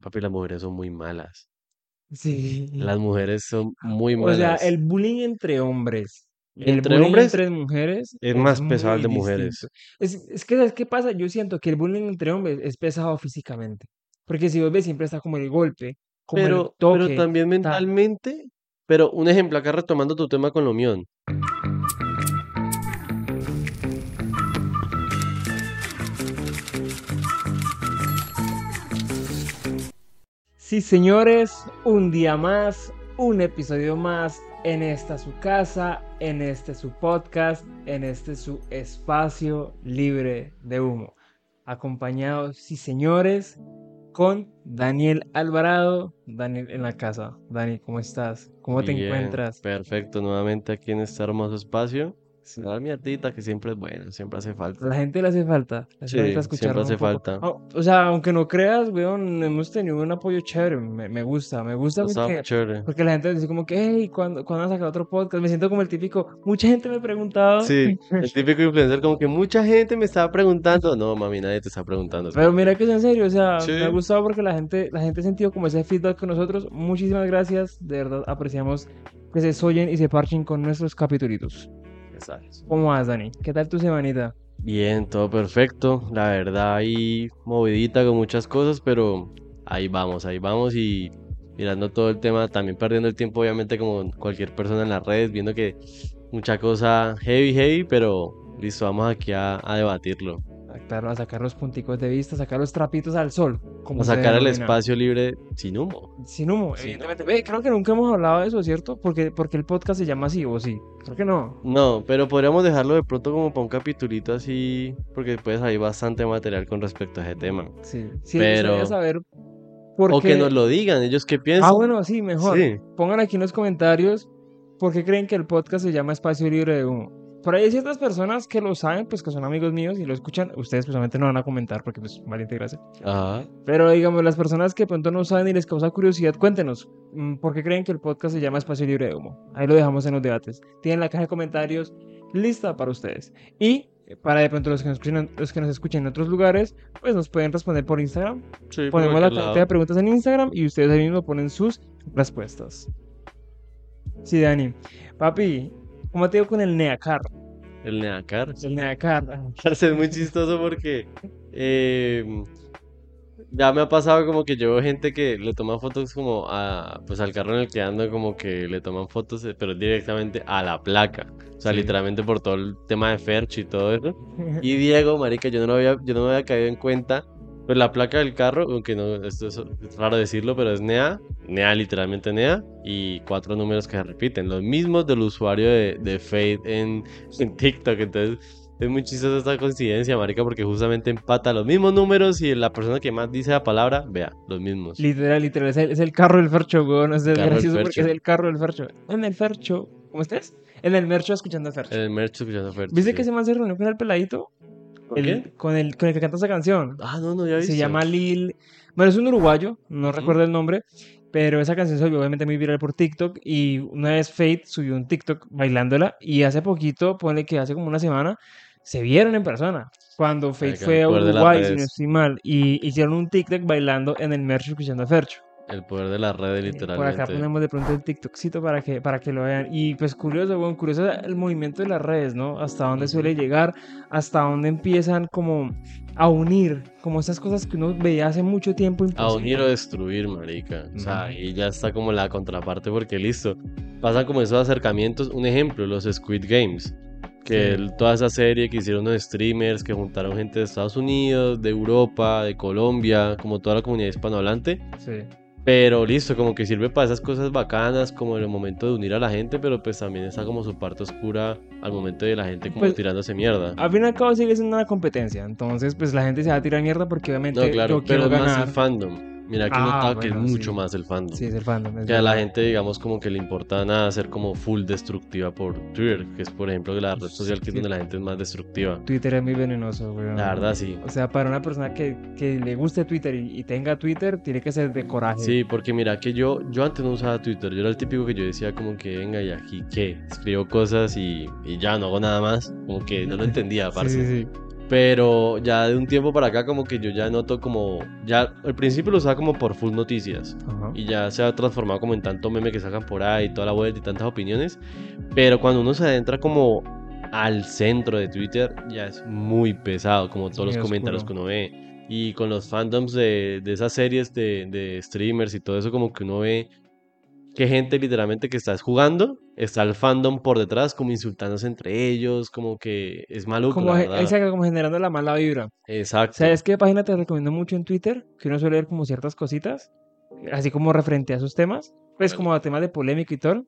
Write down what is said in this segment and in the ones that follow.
Papi, las mujeres son muy malas. Sí. Las mujeres son muy O sea, malas. el bullying entre hombres el Entre bullying hombres entre mujeres es más pesado el de mujeres. Es, es que, ¿sabes qué pasa? Yo siento que el bullying entre hombres es pesado físicamente. Porque si vos ves, siempre está como el golpe, como el Pero, pero también tal. mentalmente. Pero un ejemplo, acá retomando tu tema con lo mío. Sí, señores, un día más, un episodio más en esta su casa, en este su podcast, en este su espacio libre de humo. Acompañados, sí, señores, con Daniel Alvarado. Daniel en la casa. Dani, ¿cómo estás? ¿Cómo te encuentras? Perfecto, nuevamente aquí en este hermoso espacio. Sin dar mierdita, que siempre es bueno, siempre hace A falta. la gente le hace falta, le hace Sí, falta escucharnos siempre hace falta. Ah, O sea, aunque no creas, weón, hemos tenido un apoyo chévere. Me, me gusta, me gusta porque chévere. Porque la gente dice como que, hey, ¿cuándo, ¿cuándo a sacar otro podcast? Me siento como el típico, mucha gente me ha preguntado. Sí, el típico influencer, como que mucha gente me estaba preguntando. No, mami, nadie te está preguntando. Pero mira que- es en serio, o sea, me Sí. ha gustado porque la gente, la gente ha sentido como ese feedback con nosotros. Muchísimas gracias, de verdad apreciamos que se soyen y se parchen con nuestros capítulos. ¿Cómo vas, Dani? ¿Qué tal tu semanita? Bien, todo perfecto. La verdad, ahí movidita con muchas cosas, pero ahí vamos, ahí vamos y mirando todo el tema, también perdiendo el tiempo, obviamente, como cualquier persona en las redes, viendo que mucha cosa heavy, heavy, pero listo, vamos aquí a, a debatirlo. A, claro, a sacar los punticos de vista, a sacar los trapitos al sol. Como A sacar el espacio libre sin humo. Sin humo, Sin evidentemente. Ve, creo que nunca hemos hablado de eso, ¿cierto? Porque, porque el podcast se llama así, o sí. Creo que no. No, pero podríamos dejarlo de pronto como para un capitulito así, porque después hay bastante material con respecto a ese tema. Sí, sí, Pero- gustaría saber por O qué. que nos lo digan, ellos qué piensan. Ah, bueno, sí, mejor. Sí. Pongan aquí en los comentarios por qué creen que el podcast se llama Espacio Libre de Humo. Por ahí hay ciertas personas que lo saben, pues que son amigos míos y lo escuchan. Ustedes personalmente no van a comentar porque pues valiente gracia. Ajá. Pero digamos, las personas que de pronto no saben y les causa curiosidad, cuéntenos mm, por qué creen que el podcast se llama Espacio Libre de Humo. Ahí lo dejamos en los debates. Tienen la caja de comentarios lista para ustedes. Y para de pronto los que nos escuchen, los que nos escuchen en otros lugares, pues nos pueden responder por Instagram. Sí, Ponemos la cantidad de preguntas en Instagram y ustedes ahí mismo ponen sus respuestas. Sí, Dani. Papi, ¿cómo te digo con el Neacar? El Neacar. El Neacar. Es muy chistoso porque eh, ya me ha pasado como que veo gente que le toma fotos como a, pues al carro en el que ando, como que le toman fotos, eh, pero directamente a la placa. O sea, Sí. literalmente por todo el tema de Ferch y todo eso. Y Diego, marica, yo no lo había, yo no me había caído en cuenta. Pues la placa del carro, aunque no, esto es, raro decirlo, pero es NEA, NEA literalmente NEA, y cuatro números que se repiten, los mismos del usuario de, de Fade en, en TikTok. Entonces, es muy chistosa esta coincidencia, marica, porque justamente empata los mismos números y la persona que más dice la palabra, vea, los mismos. Literal, literal, es el, es el carro del Fercho, weón. Es gracioso porque Fercho. es el carro del Fercho. En el Fercho, ¿cómo estás? En el Mercho escuchando a Fercho. El merch escuchando Ferch. ¿Viste sí. que ese man se reunió con el peladito? ¿Con El- qué? Con el, con el que canta esa canción. Ah, no, no, ya he Se llama Lil. Bueno, es un uruguayo, no recuerdo el nombre, pero esa canción se volvió obviamente muy viral por TikTok y una vez Fate subió un TikTok bailándola y hace poquito, ponle que hace como una semana, se vieron en persona. Cuando Fate fue a Uruguay, si no estoy mal, y hicieron un TikTok bailando en el merch escuchando a Fercho. El poder de las redes, Eh, Por acá literalmente. ponemos de pronto el TikTokcito para que, para que lo vean. Y pues curioso, bueno, curioso el movimiento de las redes, ¿no? Hasta dónde suele llegar, hasta dónde empiezan como a unir, como esas cosas que uno veía hace mucho tiempo. A unir o destruir, marica. O sea, y ya está como la contraparte porque listo. Pasan como esos acercamientos. Un ejemplo, los Squid Games. Que Sí. toda esa serie que hicieron unos streamers, que juntaron gente de Estados Unidos, de Europa, de Colombia, como toda la comunidad hispanohablante. Sí. Pero listo, como que sirve para esas cosas bacanas, como en el momento de unir a la gente, pero pues también está como su parte oscura al momento de la gente como Pues, tirándose mierda. Al fin y al cabo sigue siendo una competencia, entonces pues la gente se va a tirar mierda porque obviamente No, claro, yo quiero pero más el fandom. Mira, que he Ah, notado que es bueno, mucho sí. más el fandom. Sí, es el fandom. es Que a la gente, digamos, como que le importa nada ser como full destructiva por Twitter, que es, por ejemplo, la red social que es donde la gente es más destructiva. Twitter es muy venenoso, weón. La verdad, sí. O sea, para una persona que, que le guste Twitter y, y tenga Twitter, tiene que ser de coraje. Sí, porque mira que yo, yo antes no usaba Twitter, yo era el típico que yo decía como que venga y aquí qué, escribo cosas y, y ya no hago nada más, como que no lo entendía, parce. sí, sí. Pero ya de un tiempo para acá como que yo ya noto como... Ya al principio lo usaba como por full noticias. Ajá. Y ya se ha transformado como en tanto meme que sacan por ahí, toda la web y tantas opiniones. Pero cuando uno se adentra como al centro de Twitter, ya es muy pesado, como todos los muy comentarios oscuro. que uno ve. Y con los fandoms de, de esas series de, de streamers y todo eso, como que uno ve que gente literalmente que está jugando, está el fandom por detrás, como insultándose entre ellos, como que es maluco, Como, exacto, como generando la mala vibra. Exacto. ¿Sabes qué página te recomiendo mucho en Twitter? Que uno suele ver como ciertas cositas, así como referente a esos temas, pues como a temas de polémica y todo.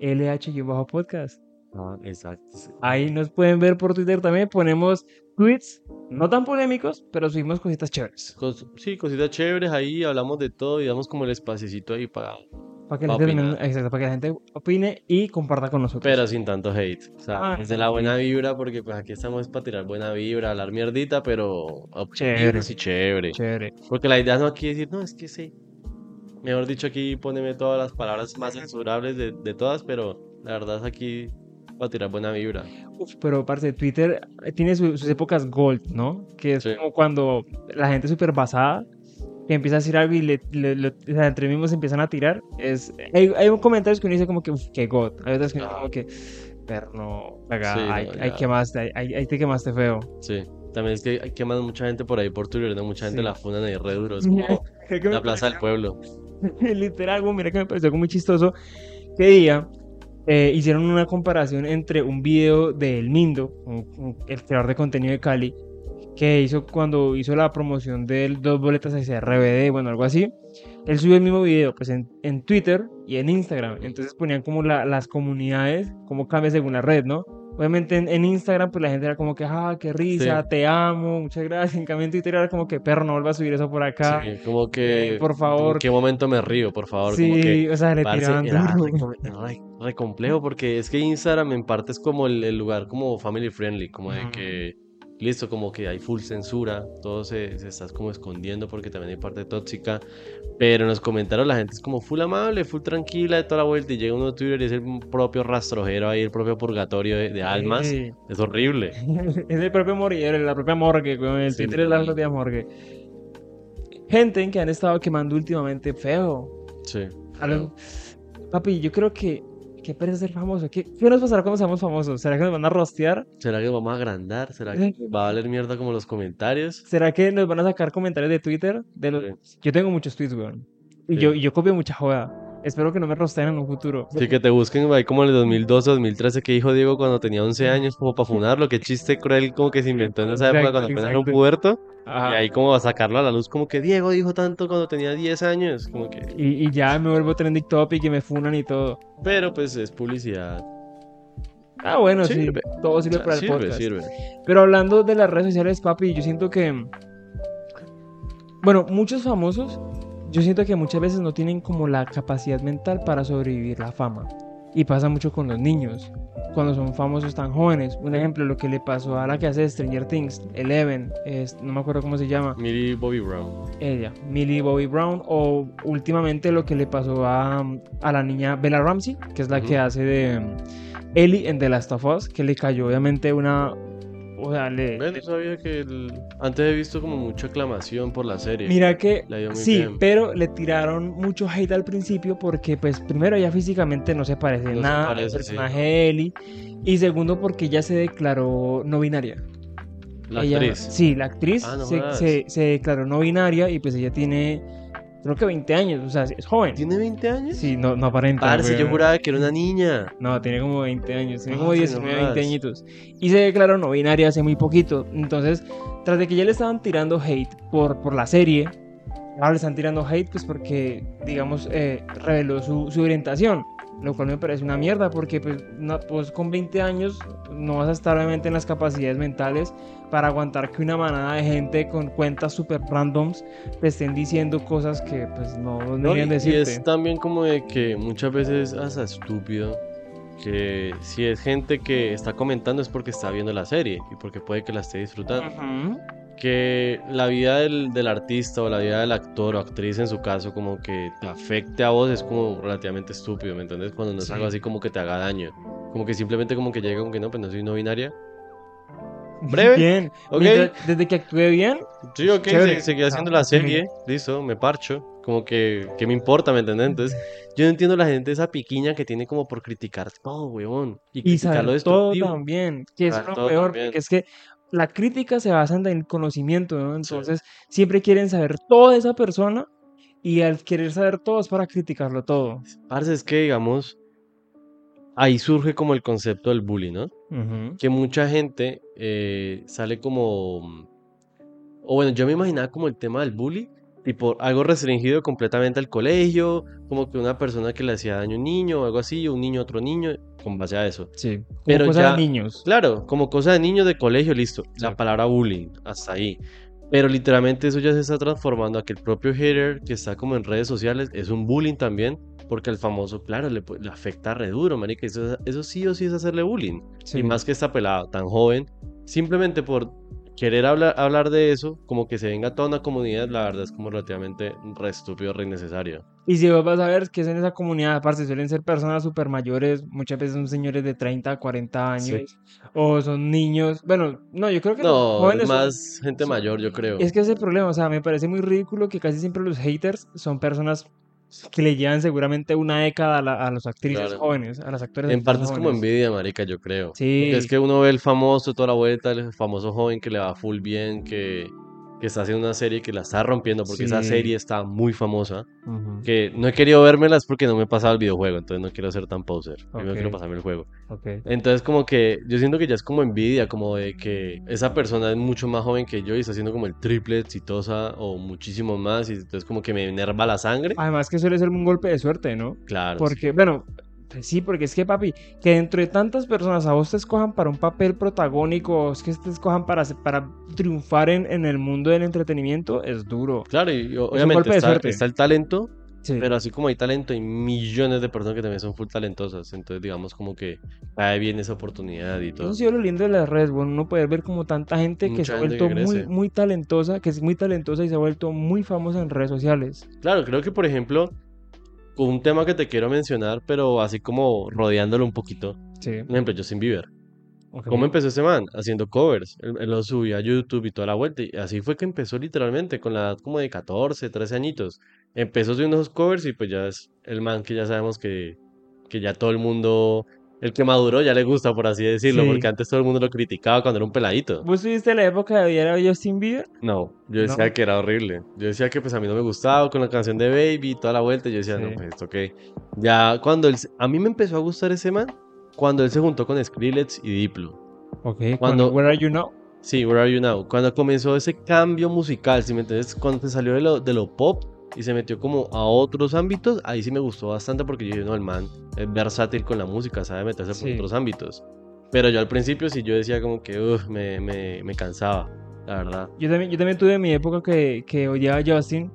LH Podcast. Ah, exacto. Ahí nos pueden ver por Twitter también. Ponemos tweets, no tan polémicos, pero subimos cositas chéveres. Cos- sí, cositas chéveres ahí, hablamos de todo y damos como el espacecito ahí para... Para que, Pa' opinar. exacto, para que la gente opine y comparta con nosotros. Pero sin tanto hate. O sea, Ah, es de la buena vibra porque pues aquí estamos para tirar buena vibra, hablar mierdita, pero Chévere. y chévere. Chévere. Porque la idea no aquí es decir, no, es que sí. Mejor dicho, aquí poneme todas las palabras más censurables de, de todas, pero la verdad es aquí para tirar buena vibra. Uf, pero parte Twitter eh, tiene su- sus épocas gold, ¿no? Que es Sí. como cuando la gente es súper basada, que empieza a decir algo y le, le- le- o sea, entre mismos empiezan a tirar. Es, hay, hay comentarios que uno dice como que, uf, qué god. Hay otros que uno Ah. como que, pero no, acá, Sí, hay, no, hay quemaste, hay, hay, te quemaste feo. Sí. También es que hay queman mucha gente por ahí por Twitter, ¿no? Mucha gente Sí. la funan ahí re duro. Es como la plaza del pueblo. Literal, mira que me pareció algo muy chistoso. Que día eh, hicieron una comparación entre un video de El Mindo, un- un- el creador de contenido de Cali, que hizo cuando hizo la promoción de dos boletas hacia RBD, bueno, algo así. Él subió el mismo video pues en, en Twitter y en Instagram. Entonces ponían como la- las comunidades, cómo cambia según la red, ¿no? Obviamente en, en Instagram pues la gente era como que, ah, qué risa, Sí. te amo, muchas gracias. En cambio en Twitter era como que, perro, no vuelvas a subir eso por acá. Sí, como que... Eh, por favor. ¿En qué momento me río, por favor? Como Sí, que... o sea, le tiraban duro. era re- re complejo porque es que Instagram en parte es como el, el lugar como family friendly, como de Ujú. que, listo, como que hay full censura, todo se, se estás como escondiendo porque también hay parte tóxica, pero en los comentarios la gente es como full amable, full tranquila de toda la vuelta y llega uno a Twitter y es el propio rastrojero ahí, el propio purgatorio de, de almas, Sí. es horrible. es el propio morguero, la propia morgue, weón, El Sí, Twitter es la propia morgue. Gente que han estado quemando últimamente feo. Sí. Lo- Papi, yo creo que. ¿Qué pereza ser famoso? ¿Qué, ¿Qué nos pasará cuando seamos famosos? ¿Será que nos van a rostear? ¿Será que vamos a agrandar? ¿Será que va a valer mierda como los comentarios? ¿Será que nos van a sacar comentarios de Twitter? De los... Yo tengo muchos tweets, weón. Y Sí. yo, y yo copio mucha joda. Espero que no me rosteen en un futuro. Sí, que te busquen ahí como en el 2012, 2013 que dijo Diego cuando tenía 11 años, como para funarlo, qué chiste cruel como que se inventó en esa época Exacto, cuando apenas era un exacto. Ajá. y ahí como a sacarlo a la luz, como que Diego dijo tanto cuando tenía 10 años, como que... Y, y ya me vuelvo trending topic y me funan y todo. Pero pues es publicidad. Ah, bueno, sí. Sirve. Todo O sirve sea, para el sirve, podcast. sirve. Pero hablando de las redes sociales, papi, yo siento que. Bueno, muchos famosos, yo siento que muchas veces no tienen como la capacidad mental para sobrevivir la fama. Y pasa mucho con los niños, cuando son famosos tan jóvenes. Un ejemplo, lo que le pasó a la que hace Stranger Things, Eleven, es, no me acuerdo cómo se llama, Millie Bobby Brown. ella, Millie Bobby Brown, o últimamente lo que le pasó a, a la niña Bella Ramsey, que es la que Ujú. hace de um, Ellie en The Last of Us, que le cayó obviamente una... O sea, le, Bueno, sabía que el- antes he visto como mucha aclamación por la serie. Mira que Le sí, bien. pero le tiraron mucho hate al principio porque pues primero ella físicamente no se parece No nada al parece, sí. personaje de Ellie y segundo porque ella se declaró no binaria. La Ella- actriz. Sí, la actriz Ah, no se, jodas. se- se declaró no binaria y pues ella tiene creo que 20 años, o sea, es joven. ¿Tiene 20 años? Sí, no, no aparenta. Parce, yo juraba que era una niña. No, tiene como 20 años, tiene Ah, como sí, no 19, 20 jodas. añitos. Y se declaró no binaria hace muy poquito. Entonces, tras de que ya le estaban tirando hate por, por la serie, ahora le están tirando hate pues porque, digamos, eh, reveló su, su orientación. Lo cual me parece una mierda porque pues, no- pues con 20 años no vas a estar obviamente en las capacidades mentales para aguantar que una manada de gente con cuentas super randoms te estén diciendo cosas que pues no, no No, y, deberían y decirte. es también como de que muchas veces hasta estúpido que si es gente que está comentando es porque está viendo la serie y porque puede que la esté disfrutando. Ujú. Que la vida del, del artista o la vida del actor o actriz en su caso como que te afecte a vos es como relativamente estúpido, ¿me entiendes? Cuando no es Sí. algo así como que te haga daño. Como que simplemente como que llega con que no, pues no soy no binaria. breve. Bien. Ok. Mientras- desde que actué bien, Sí, ok, se- seguí haciendo sea, la serie, listo, me parcho. Como que, ¿qué me importa, me entendés? Entonces, yo no entiendo la gente esa piquiña que tiene como por criticar todo, weón. Y y criticar lo todo también, que es lo peor, también. porque es que la crítica se basa en el conocimiento, ¿no? Entonces, siempre quieren saber todo de esa persona y al querer saber todo es para criticarlo todo. Parce, es que, digamos, ahí surge como el concepto del bullying, ¿no? Que mucha gente eh, sale como, o bueno, yo me imaginaba como el tema del bullying, tipo algo restringido completamente al colegio, como que una persona que le hacía daño a un niño o algo así, un niño a otro niño, con base a eso. Sí, como Pero cosa ya- de niños. Claro, como cosa de niños de colegio, listo, la Sí. palabra bullying, hasta ahí. Pero literalmente eso ya se está transformando a que el propio hater que está como en redes sociales es un bullying también, porque al famoso, claro, le, le afecta re duro, marica, eso, eso sí o sí es hacerle bullying. Sí. Y más que está pelado, tan joven, simplemente por querer hablar, hablar de eso, como que se venga toda una comunidad, la verdad es como relativamente re estúpido, re innecesario. Y si vos vas a ver que es en esa comunidad, aparte suelen ser personas súper mayores, muchas veces son señores de 30, 40 Sí. años, o son niños. Bueno, no, yo creo que No, jóvenes son- más gente mayor, yo creo. Es que ese es el problema, o sea, me parece muy ridículo que casi siempre los haters son personas que le llevan seguramente una década a, la- a los actrices Claro. jóvenes, a las actores En parte es como envidia, marica, yo creo. Sí. Porque es que uno ve el famoso toda la vuelta, el famoso joven que le va full bien, que, que está haciendo una serie que la está rompiendo, porque esa serie está muy famosa. Que no he querido vérmelas porque no me he pasado el videojuego, entonces no quiero ser tan poser. Primero Ok. quiero pasarme el juego. ok. Entonces como que yo siento que ya es como envidia, como de que esa persona es mucho más joven que yo y está haciendo como el triple exitosa o muchísimo más y entonces como que me enerva la sangre. Además que suele ser un golpe de suerte, ¿no? Claro. sí. Porque, bueno, pues sí, porque es que, papi, que dentro de tantas personas a vos te escojan para un papel protagónico, es que te escojan para, para triunfar en, en el mundo del entretenimiento, es duro. Claro, y obviamente de está, está el talento, Sí. pero así como hay talento, hay millones de personas que también son full talentosas. Entonces digamos como que cae bien esa oportunidad y todo. Eso ha sido lo lindo de las redes, bueno, uno poder ver como tanta gente que se Mucha ha vuelto muy, muy talentosa, que es muy talentosa y se ha vuelto muy famosa en redes sociales. Claro, creo que por ejemplo, un tema que te quiero mencionar, pero así como rodeándolo un poquito. Sí. Por ejemplo, Justin Bieber. ok. ¿Cómo empezó ese man? Haciendo covers. Él, él lo subía a YouTube y toda la vuelta. Y así fue que empezó literalmente, con la edad como de 14, 13 añitos. Empezó subiendo esos covers y pues ya es el man que ya sabemos que, que ya todo el mundo, el que maduró ya le gusta, por así decirlo, Sí. porque antes todo el mundo lo criticaba cuando era un peladito. ¿Vos tuviste la época de odiar a Justin Bieber? No, yo decía No. que era horrible. Yo decía que pues a mí no me gustaba con la canción de Baby y toda la vuelta. Yo decía, Sí. no, pues esto qué. Ya cuando él, a mí me empezó a gustar ese man cuando él se juntó con Skrillex y Diplo. Ok, Cuando- cuando Where Are You Now? Sí, Where Are You Now? Cuando comenzó ese cambio musical, si me entiendes, cuando se salió de lo, de lo pop y se metió como a otros ámbitos, ahí sí me gustó bastante porque yo dije, no, el man es versátil con la música, sabe meterse por Sí. otros ámbitos. Pero yo al principio sí yo decía como que, uff, me, me, me cansaba, la verdad. Yo también, yo también tuve mi época que, que odiaba a Justin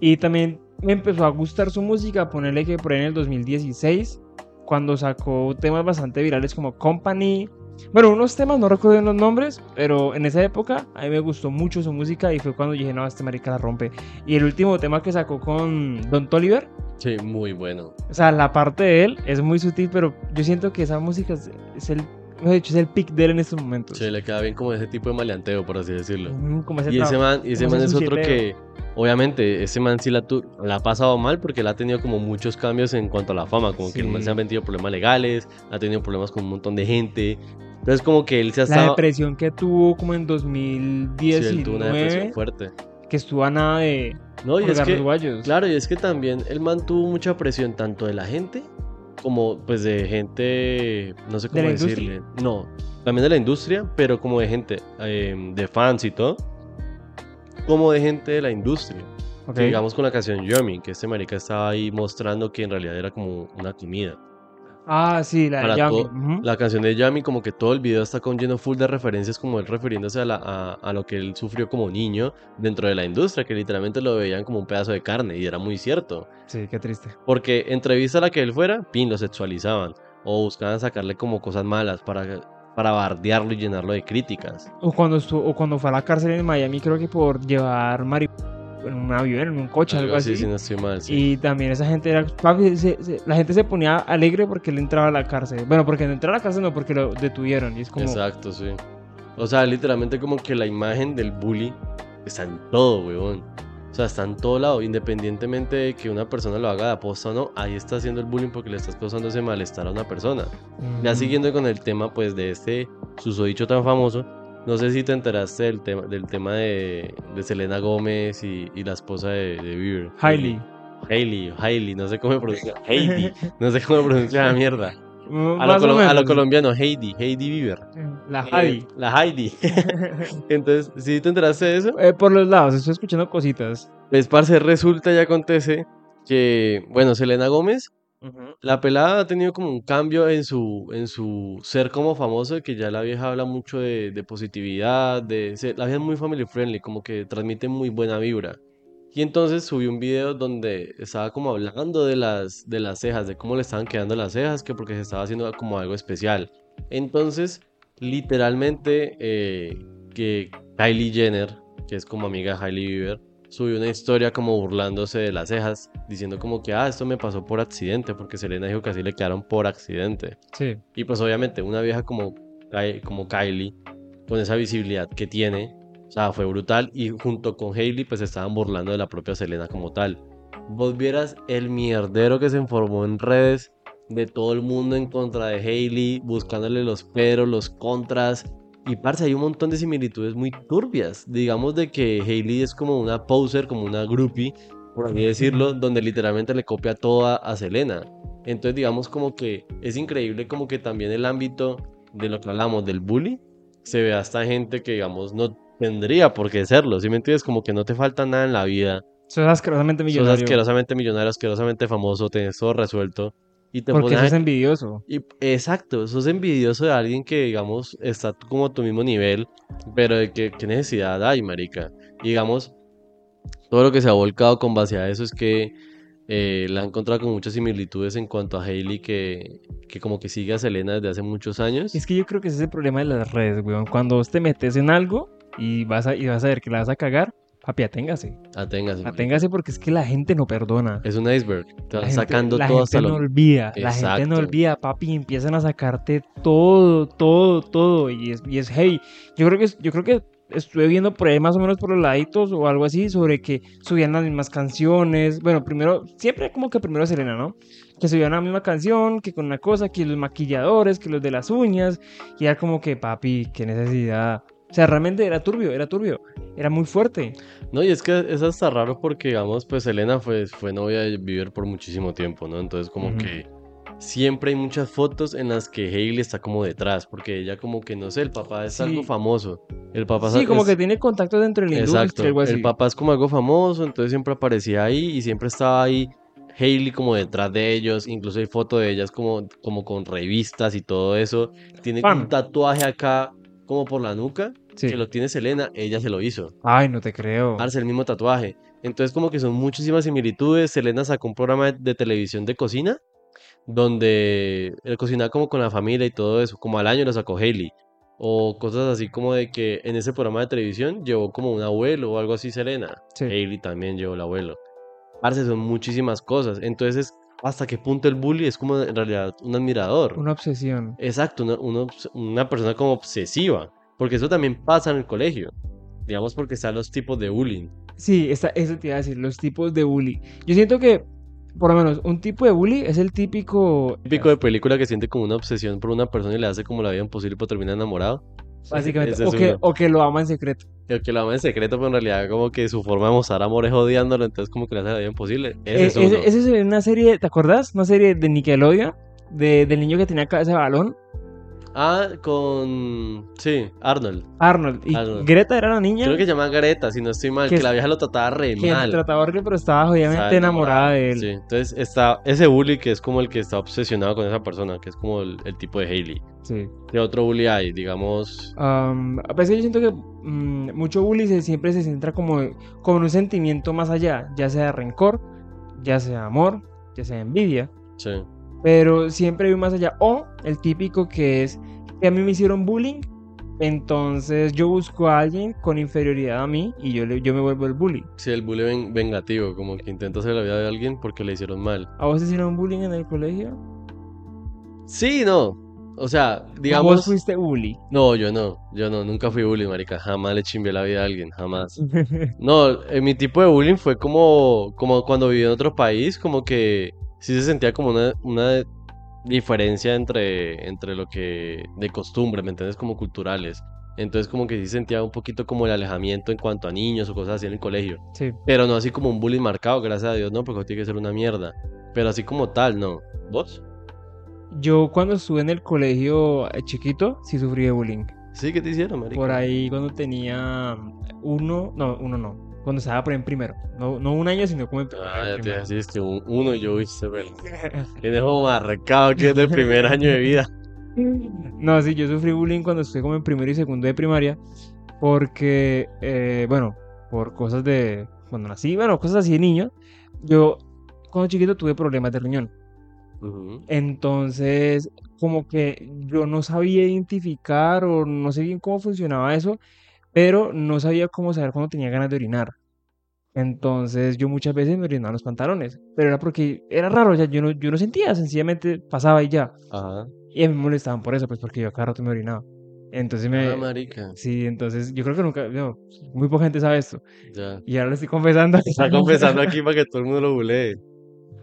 y también me empezó a gustar su música, ponerle que por ahí en el 2016, cuando sacó temas bastante virales como Company. Bueno, unos temas, no recuerdo los nombres, pero en esa época a mí me gustó mucho su música y fue cuando dije, no, este marica la rompe. Y el último tema que sacó con Don Toliver, Sí, muy bueno. o sea, la parte de él es muy sutil, pero yo siento que esa música es, es el, mejor dicho, es el pick de él en estos momentos. Sí, le queda bien como ese tipo de maleanteo, por así decirlo. Como ese Y ese man, y ese man es otro que, obviamente, ese man sí la, tu- la ha pasado mal porque él ha tenido como muchos cambios en cuanto a la fama, como que el man se ha metido problemas legales, ha tenido problemas con un montón de gente. Entonces como que él se ha La estado... depresión que tuvo como en Sí, él 2019, tuvo una depresión fuerte. que estuvo a nada de No, y es que, guayos. claro, y es que también él mantuvo mucha presión tanto de la gente como pues de gente, no sé ¿De cómo la decirle. No, también de la industria, pero como de gente, eh, de fans y todo, como de gente de la industria. Ok. Que digamos con la canción Yummy, que este marica estaba ahí mostrando que en realidad era como una comida. Ah, sí, la de Para Yami. todo- ujú. La canción de Yummy, como que todo el video está con lleno full de referencias, como él refiriéndose a, la- a, a lo que él sufrió como niño dentro de la industria, que literalmente lo veían como un pedazo de carne, y era muy cierto. Sí, qué triste. Porque entrevista a la que él fuera, pin, lo sexualizaban, o buscaban sacarle como cosas malas para, para bardearlo y llenarlo de críticas. O cuando, estuvo, o cuando fue a la cárcel en Miami, creo que por llevar marihuana en un avión, en un coche, algo, Algo así, así. si no estoy mal, sí. Y también esa gente era. papi, se- se- la gente se ponía alegre porque él entraba a la cárcel. Bueno, porque no entraba a la cárcel, no, porque lo detuvieron. Y es como. Exacto, sí. O sea, literalmente como que la imagen del bully está en todo, weón. O sea, está en todo lado, independientemente de que una persona lo haga de aposta o no, ahí está haciendo el bullying porque le estás causando ese malestar a una persona. Ya Mm. siguiendo con el tema, pues, de este susodicho tan famoso, no sé si te enteraste del tema, del tema de, de Selena Gómez y, y la esposa de, de Bieber. Hailey. Hailey, Hailey, no sé cómo pronuncia. Heidi, no sé cómo pronuncia la mierda. Mm, A lo, a colombiano, Heidi, Heidi Bieber. La Eh, Javi. la Heidi. Entonces, ¿sí te enteraste de eso? Eh, por los lados, estoy escuchando cositas. Pues, parce, resulta y acontece que, bueno, Selena Gómez, la pelada ha tenido como un cambio en su, en su ser como famoso, que ya la vieja habla mucho de, de positividad, de ser- la vieja es muy family friendly, como que transmite muy buena vibra. Y entonces subió un video donde estaba como hablando de las, de las cejas, de cómo le estaban quedando las cejas, que porque se estaba haciendo como algo especial. Entonces, literalmente, eh, que Kylie Jenner, que es como amiga de Hailey Bieber, subió una historia como burlándose de las cejas, diciendo como que, ah, esto me pasó por accidente, porque Selena dijo que así le quedaron por accidente. Sí. Y pues obviamente una vieja como, como Kylie, con esa visibilidad que tiene, o sea, fue brutal. Y junto con Hailey, pues estaban burlando de la propia Selena como tal. Vos vieras el mierdero que se formó en redes de todo el mundo en contra de Hailey, buscándole los peros, los contras. Y parce, hay un montón de similitudes muy turbias. Digamos de que Hailey es como una poser, como una groupie, por así decirlo, donde literalmente le copia todo a, a Selena. Entonces, digamos como que es increíble como que también el ámbito de lo que hablamos del bully, se ve hasta gente que, digamos, no tendría por qué serlo. ¿Sí me entiendes? Como que no te falta nada en la vida. Sos asquerosamente Sos millonario. asquerosamente millonario, asquerosamente famoso, tenés todo resuelto. Y te Porque sos envidioso. y, exacto, sos envidioso de alguien que, digamos, está como a tu mismo nivel, pero de que, qué necesidad hay, marica. Y, digamos, todo lo que se ha volcado con base a eso es que eh, la han encontrado con muchas similitudes en cuanto a Hailey, que, que como que sigue a Selena desde hace muchos años. Es que yo creo que ese es el problema de las redes, weón. Cuando vos te metes en algo y vas a, y vas a ver que la vas a cagar, papi, aténgase. Aténgase. Aténgase porque es que la gente no perdona. Es un iceberg, te La gente- sacando la todo gente hasta no lo... olvida, la gente no Exacto. olvida, papi, y empiezan a sacarte todo, todo, todo, y es, y es hey, yo creo que, yo creo que estuve viendo por ahí más o menos por los laditos o algo así, sobre que subían las mismas canciones, bueno, primero, siempre como que primero Selena, ¿no? Que subían la misma canción, que con una cosa, que los maquilladores, que los de las uñas, y era como que, papi, qué necesidad, o sea, realmente era turbio, era turbio, era muy fuerte. No, y es que es hasta raro porque, digamos, pues Selena fue, fue novia de Bieber por muchísimo tiempo, ¿no? Entonces como que siempre hay muchas fotos en las que Hailey está como detrás, porque ella como que, no sé, el papá es Sí. algo famoso. El papá Sí, es- como que tiene contactos dentro de la Exacto, industria, algo así. el papá es como algo famoso, entonces siempre aparecía ahí y siempre estaba ahí Hailey como detrás de ellos, incluso hay fotos de ellas como, como con revistas y todo eso. Tiene Fan. un tatuaje acá como por la nuca, Sí. que lo tiene Selena, ella se lo hizo. Ay, no te creo. Arce el mismo tatuaje. Entonces como que son muchísimas similitudes. Selena sacó un programa de, de televisión de cocina donde él cocinaba como con la familia y todo eso. Como al año lo sacó Hailey. O cosas así como de que en ese programa de televisión llevó como un abuelo o algo así Selena. Sí. Hailey también llevó el abuelo. Parce, son muchísimas cosas. Entonces, ¿hasta qué punto el bully es como en realidad un admirador? Una obsesión. Exacto, una, una una persona como obsesiva. Porque eso también pasa en el colegio. Digamos porque están los tipos de bullying. Sí, esta, eso te iba a decir, los tipos de bully. Yo siento que, por lo menos, un tipo de bully es el típico. Típico de película que siente como una obsesión por una persona y le hace como la vida imposible para terminar enamorado. Básicamente. O que, o que lo ama en secreto. El que lo ama en secreto, pero en realidad como que su forma de mostrar amor es odiándolo, entonces como que le hace la vida imposible. Ese Eh, es uno. ese- ese es una serie, ¿te acuerdas? Una serie de Nickelodeon. De, del niño que tenía cabeza de balón. Ah, con... Sí, Arnold. Arnold. Y Arnold. Greta era la niña Creo que se llama Greta, si no estoy mal, Que que, la vieja lo trataba re que mal. trataba horrible, pero estaba jodidamente Estaba enamorada de él. Sí, entonces está ese bully que es como el que está obsesionado con esa persona, que es como el, el tipo de Hailey. Sí. ¿Qué otro bully hay? Digamos... Am, a veces yo siento que mm, mucho bully se- siempre se centra como, como en un sentimiento más allá, ya sea rencor, ya sea amor, ya sea envidia, Sí. Pero siempre hay un más allá. O el típico que es que a mí me hicieron bullying, entonces yo busco a alguien con inferioridad a mí y yo, le- yo me vuelvo el bully. Sí, el bully ven- vengativo, como que intenta hacer la vida de alguien porque le hicieron mal. ¿A vos te hicieron bullying en el colegio? Sí, no. o sea, ¿Vos digamos... fuiste bully? No, yo no, yo no, nunca fui bullying, marica, jamás le chimbié la vida a alguien, jamás. No, eh, mi tipo de bullying fue como, como cuando viví en otro país, como que sí se sentía como una, una diferencia entre, entre lo que de costumbre, ¿me entiendes? Como culturales. Entonces como que sí sentía un poquito como el alejamiento en cuanto a niños o cosas así en el colegio. Sí. Pero no así como un bullying marcado, gracias a Dios, no, porque tiene que ser una mierda. Pero así como tal, no. ¿Vos? Yo cuando estuve en el colegio eh, chiquito, sí sufrí de bullying. Sí, ¿qué te hicieron, marica? Por ahí cuando tenía uno, no, uno no. Cuando estaba por en primero. No, no un año, sino como en Ah, ya te primero. decís que un- uno y yo, se me... Tienes como marcado que es del primer año de vida. No, sí, yo sufrí bullying cuando estuve como en primero y segundo de primaria, porque, eh, bueno, por cosas de, cuando nací, bueno, cosas así de niño, yo cuando chiquito tuve problemas de riñón. Ujú. Entonces, como que yo no sabía identificar o no sé bien cómo funcionaba eso, pero no sabía cómo saber cuando tenía ganas de orinar. Entonces, yo muchas veces me orinaba los pantalones, pero era porque era raro, sea, yo no, yo no sentía, sencillamente pasaba y ya. Ajá. Y a mí me molestaban por eso, pues porque yo cada rato me orinaba. Entonces me... Ah, marica. Sí, entonces yo creo que nunca, no, muy poca gente sabe esto. Ya. Y ahora lo estoy confesando. Está confesando aquí para que todo el mundo lo bulee.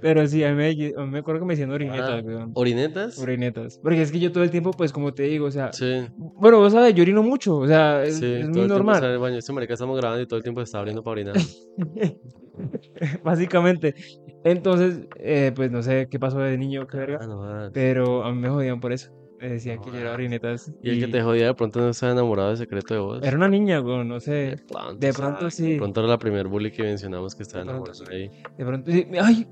Pero sí, a mí, me, a mí me acuerdo que me decían orinetas, Ah, weón. ¿Orinetas? Orinetas. Porque es que yo todo el tiempo, pues como te digo, o sea, Sí, bueno, vos sabes, yo orino mucho, o sea, es, sí. es todo muy normal, el baño. Este marica estamos grabando y todo el tiempo se está abriendo para orinar. básicamente. Entonces, eh, pues no sé qué pasó de niño, qué Ah, verga, no jodas. pero a mí me jodían por eso. Me decían que yo era orinetas. Y el que te jodía de pronto no estaba enamorado de secreto de vos. Era una niña, weón, no sé. pronto, de pronto sí. De pronto era la primer bully que mencionamos que estaba De enamorado sí. ahí. De pronto, sí, ay,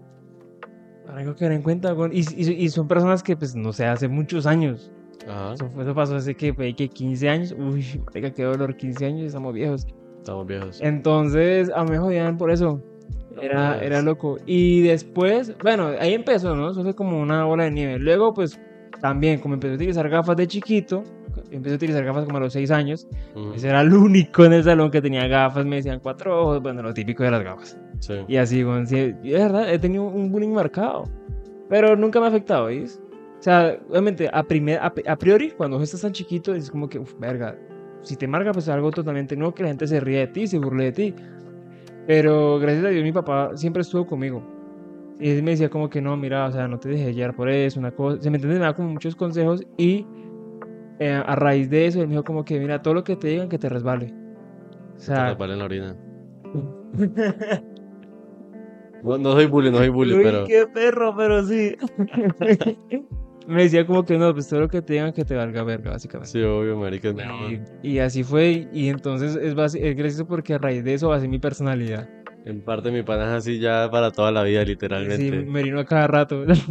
tengo que tener en cuenta. Y, y, y son personas que, pues, no sé, hace muchos años. Ajá. Eso, eso pasó hace que, pues, que 15 años. Uy, marica, qué dolor, 15 años, estamos viejos. Estamos viejos. Entonces, a mí me jodían por eso. Era, era loco. Y después, bueno, ahí empezó, ¿no? Eso fue como una bola de nieve. Luego, pues, también, como empecé a utilizar gafas de chiquito, empecé a utilizar gafas como a los 6 años. Ujú. Ese era el único en el salón que tenía gafas, me decían cuatro ojos, bueno, lo típico de las gafas. Sí. Y así, bueno, sí, de verdad, he tenido un bullying marcado. Pero nunca me ha afectado, ¿veis? O sea, obviamente, a, primer, a, a priori, cuando estás tan chiquito, es como que, uff, verga, si te marca, pues es algo totalmente nuevo, que la gente se ríe de ti, se burle de ti. Pero gracias a Dios, mi papá siempre estuvo conmigo. Y él me decía como que no, mira, o sea, no te dejes llevar por eso, una cosa. Se me entiende, me da como muchos consejos y eh, a raíz de eso, él me dijo como que, mira, todo lo que te digan, que te resbale. O Te sea, resbala en la orina. No, soy bully, no soy bully, Uy, pero... qué perro, pero sí. me decía como que no, pues todo lo que te digan que te valga verga, básicamente. Sí, obvio, marica. Y, y así fue, y entonces es, es gracioso porque a raíz de eso basé mi personalidad. En parte mi pana es así ya para toda la vida, Sí, literalmente. me orino a cada rato.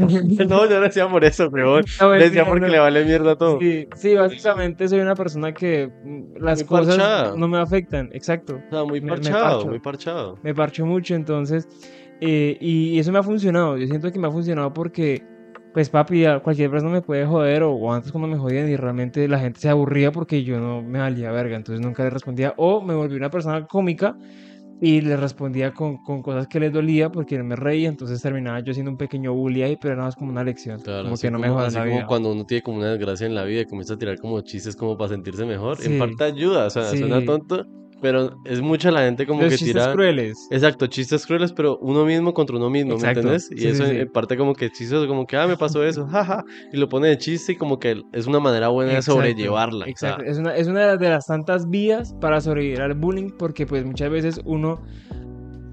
No, yo no decía por eso, peor. No, Le decía porque no. le vale mierda todo. Sí, sí, básicamente soy una persona que mm, las Muy cosas parchada. no me afectan, exacto. O sea, muy Me- me parchado, parcho. muy parchado. me parcho mucho, entonces, eh, y eso me ha funcionado, yo siento que me ha funcionado porque, pues papi, cualquier persona me puede joder, o, o antes cuando me jodían y realmente la gente se aburría porque yo no me valía verga, entonces nunca le respondía, o me volví una persona cómica y le respondía con, con cosas que les dolía porque no me reía, entonces terminaba yo siendo un pequeño bully ahí, pero era más como una lección, Claro, como así que no me como, jodas así la como vida. cuando uno tiene como una desgracia en la vida y comienza a tirar como chistes como para sentirse mejor. Sí. En parte ayuda, o sea, suena Sí. tonto, pero es mucha la gente como Los que chistes tira... crueles. Exacto, chistes crueles, pero uno mismo contra uno mismo, Exacto. ¿me entiendes? Y Sí, eso sí, en- sí. parte como que chistoso, como que, ah, me pasó eso, jaja, y lo pone de chiste y como que es una manera buena de Exacto, sobrellevarla. o sea, Exacto. Es una, es una de las tantas vías para sobrevivir al bullying porque pues muchas veces uno,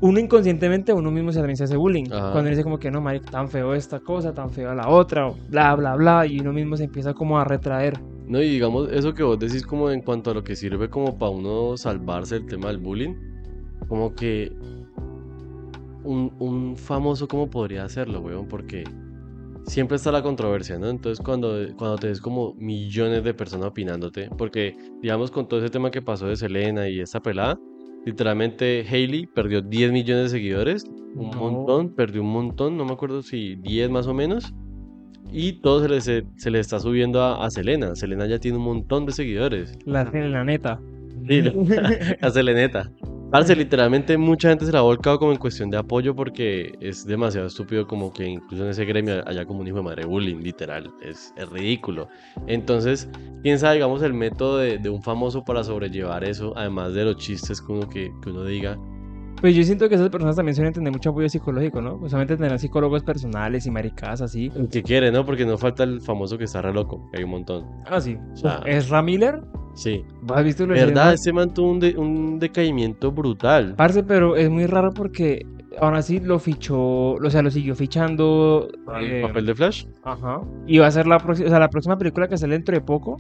uno inconscientemente uno mismo se también se hace bullying. Ajá. Cuando dice como que no, marico, tan feo esta cosa, tan feo la otra, o bla, bla, bla, y uno mismo se empieza como a retraer. No, y digamos, eso que vos decís como en cuanto a lo que sirve como para uno salvarse el tema del bullying, como que un, un famoso como podría hacerlo, weón, porque siempre está la controversia, ¿no? Entonces cuando, cuando te ves como millones de personas opinándote, porque digamos con todo ese tema que pasó de Selena y esta pelada, literalmente Hailey perdió 10 millones de seguidores, un No. montón, perdió un montón, no me acuerdo si 10 más o menos. Y todo se le, se, se le está subiendo a, a Selena. Selena ya tiene un montón de seguidores. La, la neta. Sí, a Seleneta. Parce, literalmente mucha gente se la ha volcado como en cuestión de apoyo porque es demasiado estúpido como que incluso en ese gremio haya como un hijo de madre bullying, literal. Es, es ridículo. Entonces, piensa, digamos, el método de, de un famoso para sobrellevar eso, además de los chistes uno, que, que uno diga. Pues yo siento que esas personas también suelen tener mucho apoyo psicológico, ¿no? Usualmente tendrán psicólogos personales y maricas así. Que quiere, ¿no? Porque no falta el famoso que está re loco, hay un montón. Ah, sí. Ah. ¿Es Ramiller? Sí. ¿Has visto lo ¿Verdad? Ese man tuvo un, de- un decaimiento brutal. Parce, pero es muy raro porque aún así lo fichó, o sea, lo siguió fichando. ¿El eh, papel de Flash? Ajá. Y va a ser la o sea, la próxima película que sale dentro de poco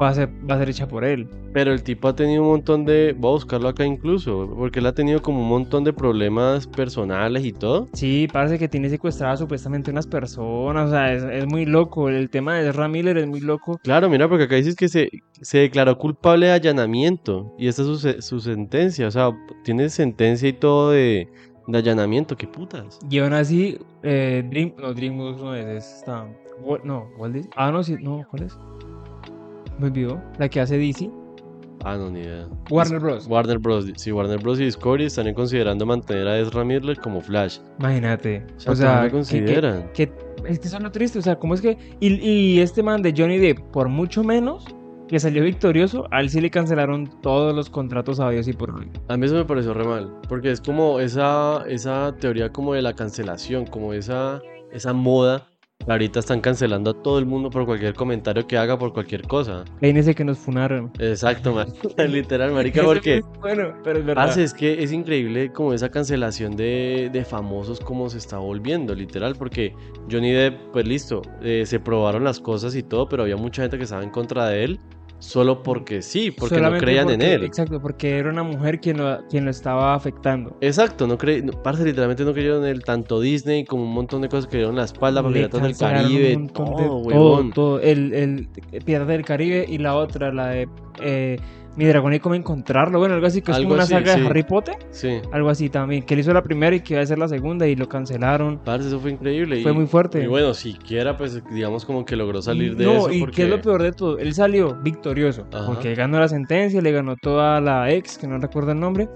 va a ser, va a ser hecha por él. Pero el tipo ha tenido un montón de. Voy a buscarlo acá incluso. Porque él ha tenido como un montón de problemas personales y todo. Sí, parece que tiene secuestradas supuestamente unas personas, o sea, es, es muy loco. El tema de Ezra Miller es muy loco. Claro, mira, porque acá dices que se, se declaró culpable de allanamiento. Y esta es su, su sentencia. O sea, tiene sentencia y todo de, de allanamiento. ¿Qué putas? Y aún así, eh, Dream, no, DreamWorks no es, es esta, no, Walt Disney. Ah, no, sí, no, ¿cuál es? Me olvidó, la que hace DC. Ah, no, ni idea. Warner Bros. Warner Bros. Sí, Warner Bros. y Discovery están considerando mantener a Ezra Miller como Flash. Imagínate. O sea, O sea, ¿cómo lo que- que- consideran? que, es que eso es lo triste, o sea, ¿cómo es que... Y, y este man de Johnny Depp, por mucho menos, que salió victorioso, a él sí le cancelaron todos los contratos a Dios y por hoy. A mí eso me pareció re mal, porque es como esa, esa teoría como de la cancelación, como esa, esa moda. Ahorita están cancelando a todo el mundo por cualquier comentario que haga, por cualquier cosa. Peínese que nos funaron. Exacto. Literal, marica, porque... es Bueno, pero es verdad. Es que es increíble como esa cancelación de, de famosos como se está volviendo, literal, porque Johnny Depp, pues listo, eh, se probaron las cosas y todo, pero había mucha gente que estaba en contra de él solo porque sí, porque no creían en él. Exacto, porque era una mujer quien lo, quien lo estaba afectando. Exacto, no cre... parce, literalmente no creyeron en él, tanto Disney como un montón de cosas que dieron la espalda para Piratas del Caribe, montón de- todo, todo, todo. El, el Piratas del Caribe y la otra, la de eh, Mi dragón y cómo encontrarlo. Bueno, algo así que es Algo como una así, saga sí. de Harry Potter. Sí, Algo así también. Que él hizo la primera y que iba a ser la segunda y lo cancelaron. parce, eso fue increíble. Fue y- muy fuerte. Y bueno, siquiera, pues, digamos como que logró salir de no, eso y porque... qué es lo peor de todo, él salió victorioso, Ajá. porque ganó la sentencia, le ganó toda la ex, que no recuerdo el nombre.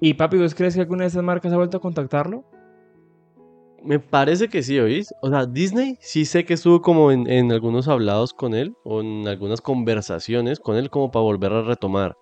Y papi, ¿vos crees que alguna de esas marcas ha vuelto a contactarlo? Me parece que sí, ¿oís? O sea, Disney sí sé que estuvo como en, en algunos hablados con él, o en algunas conversaciones con él como para volver a retomar.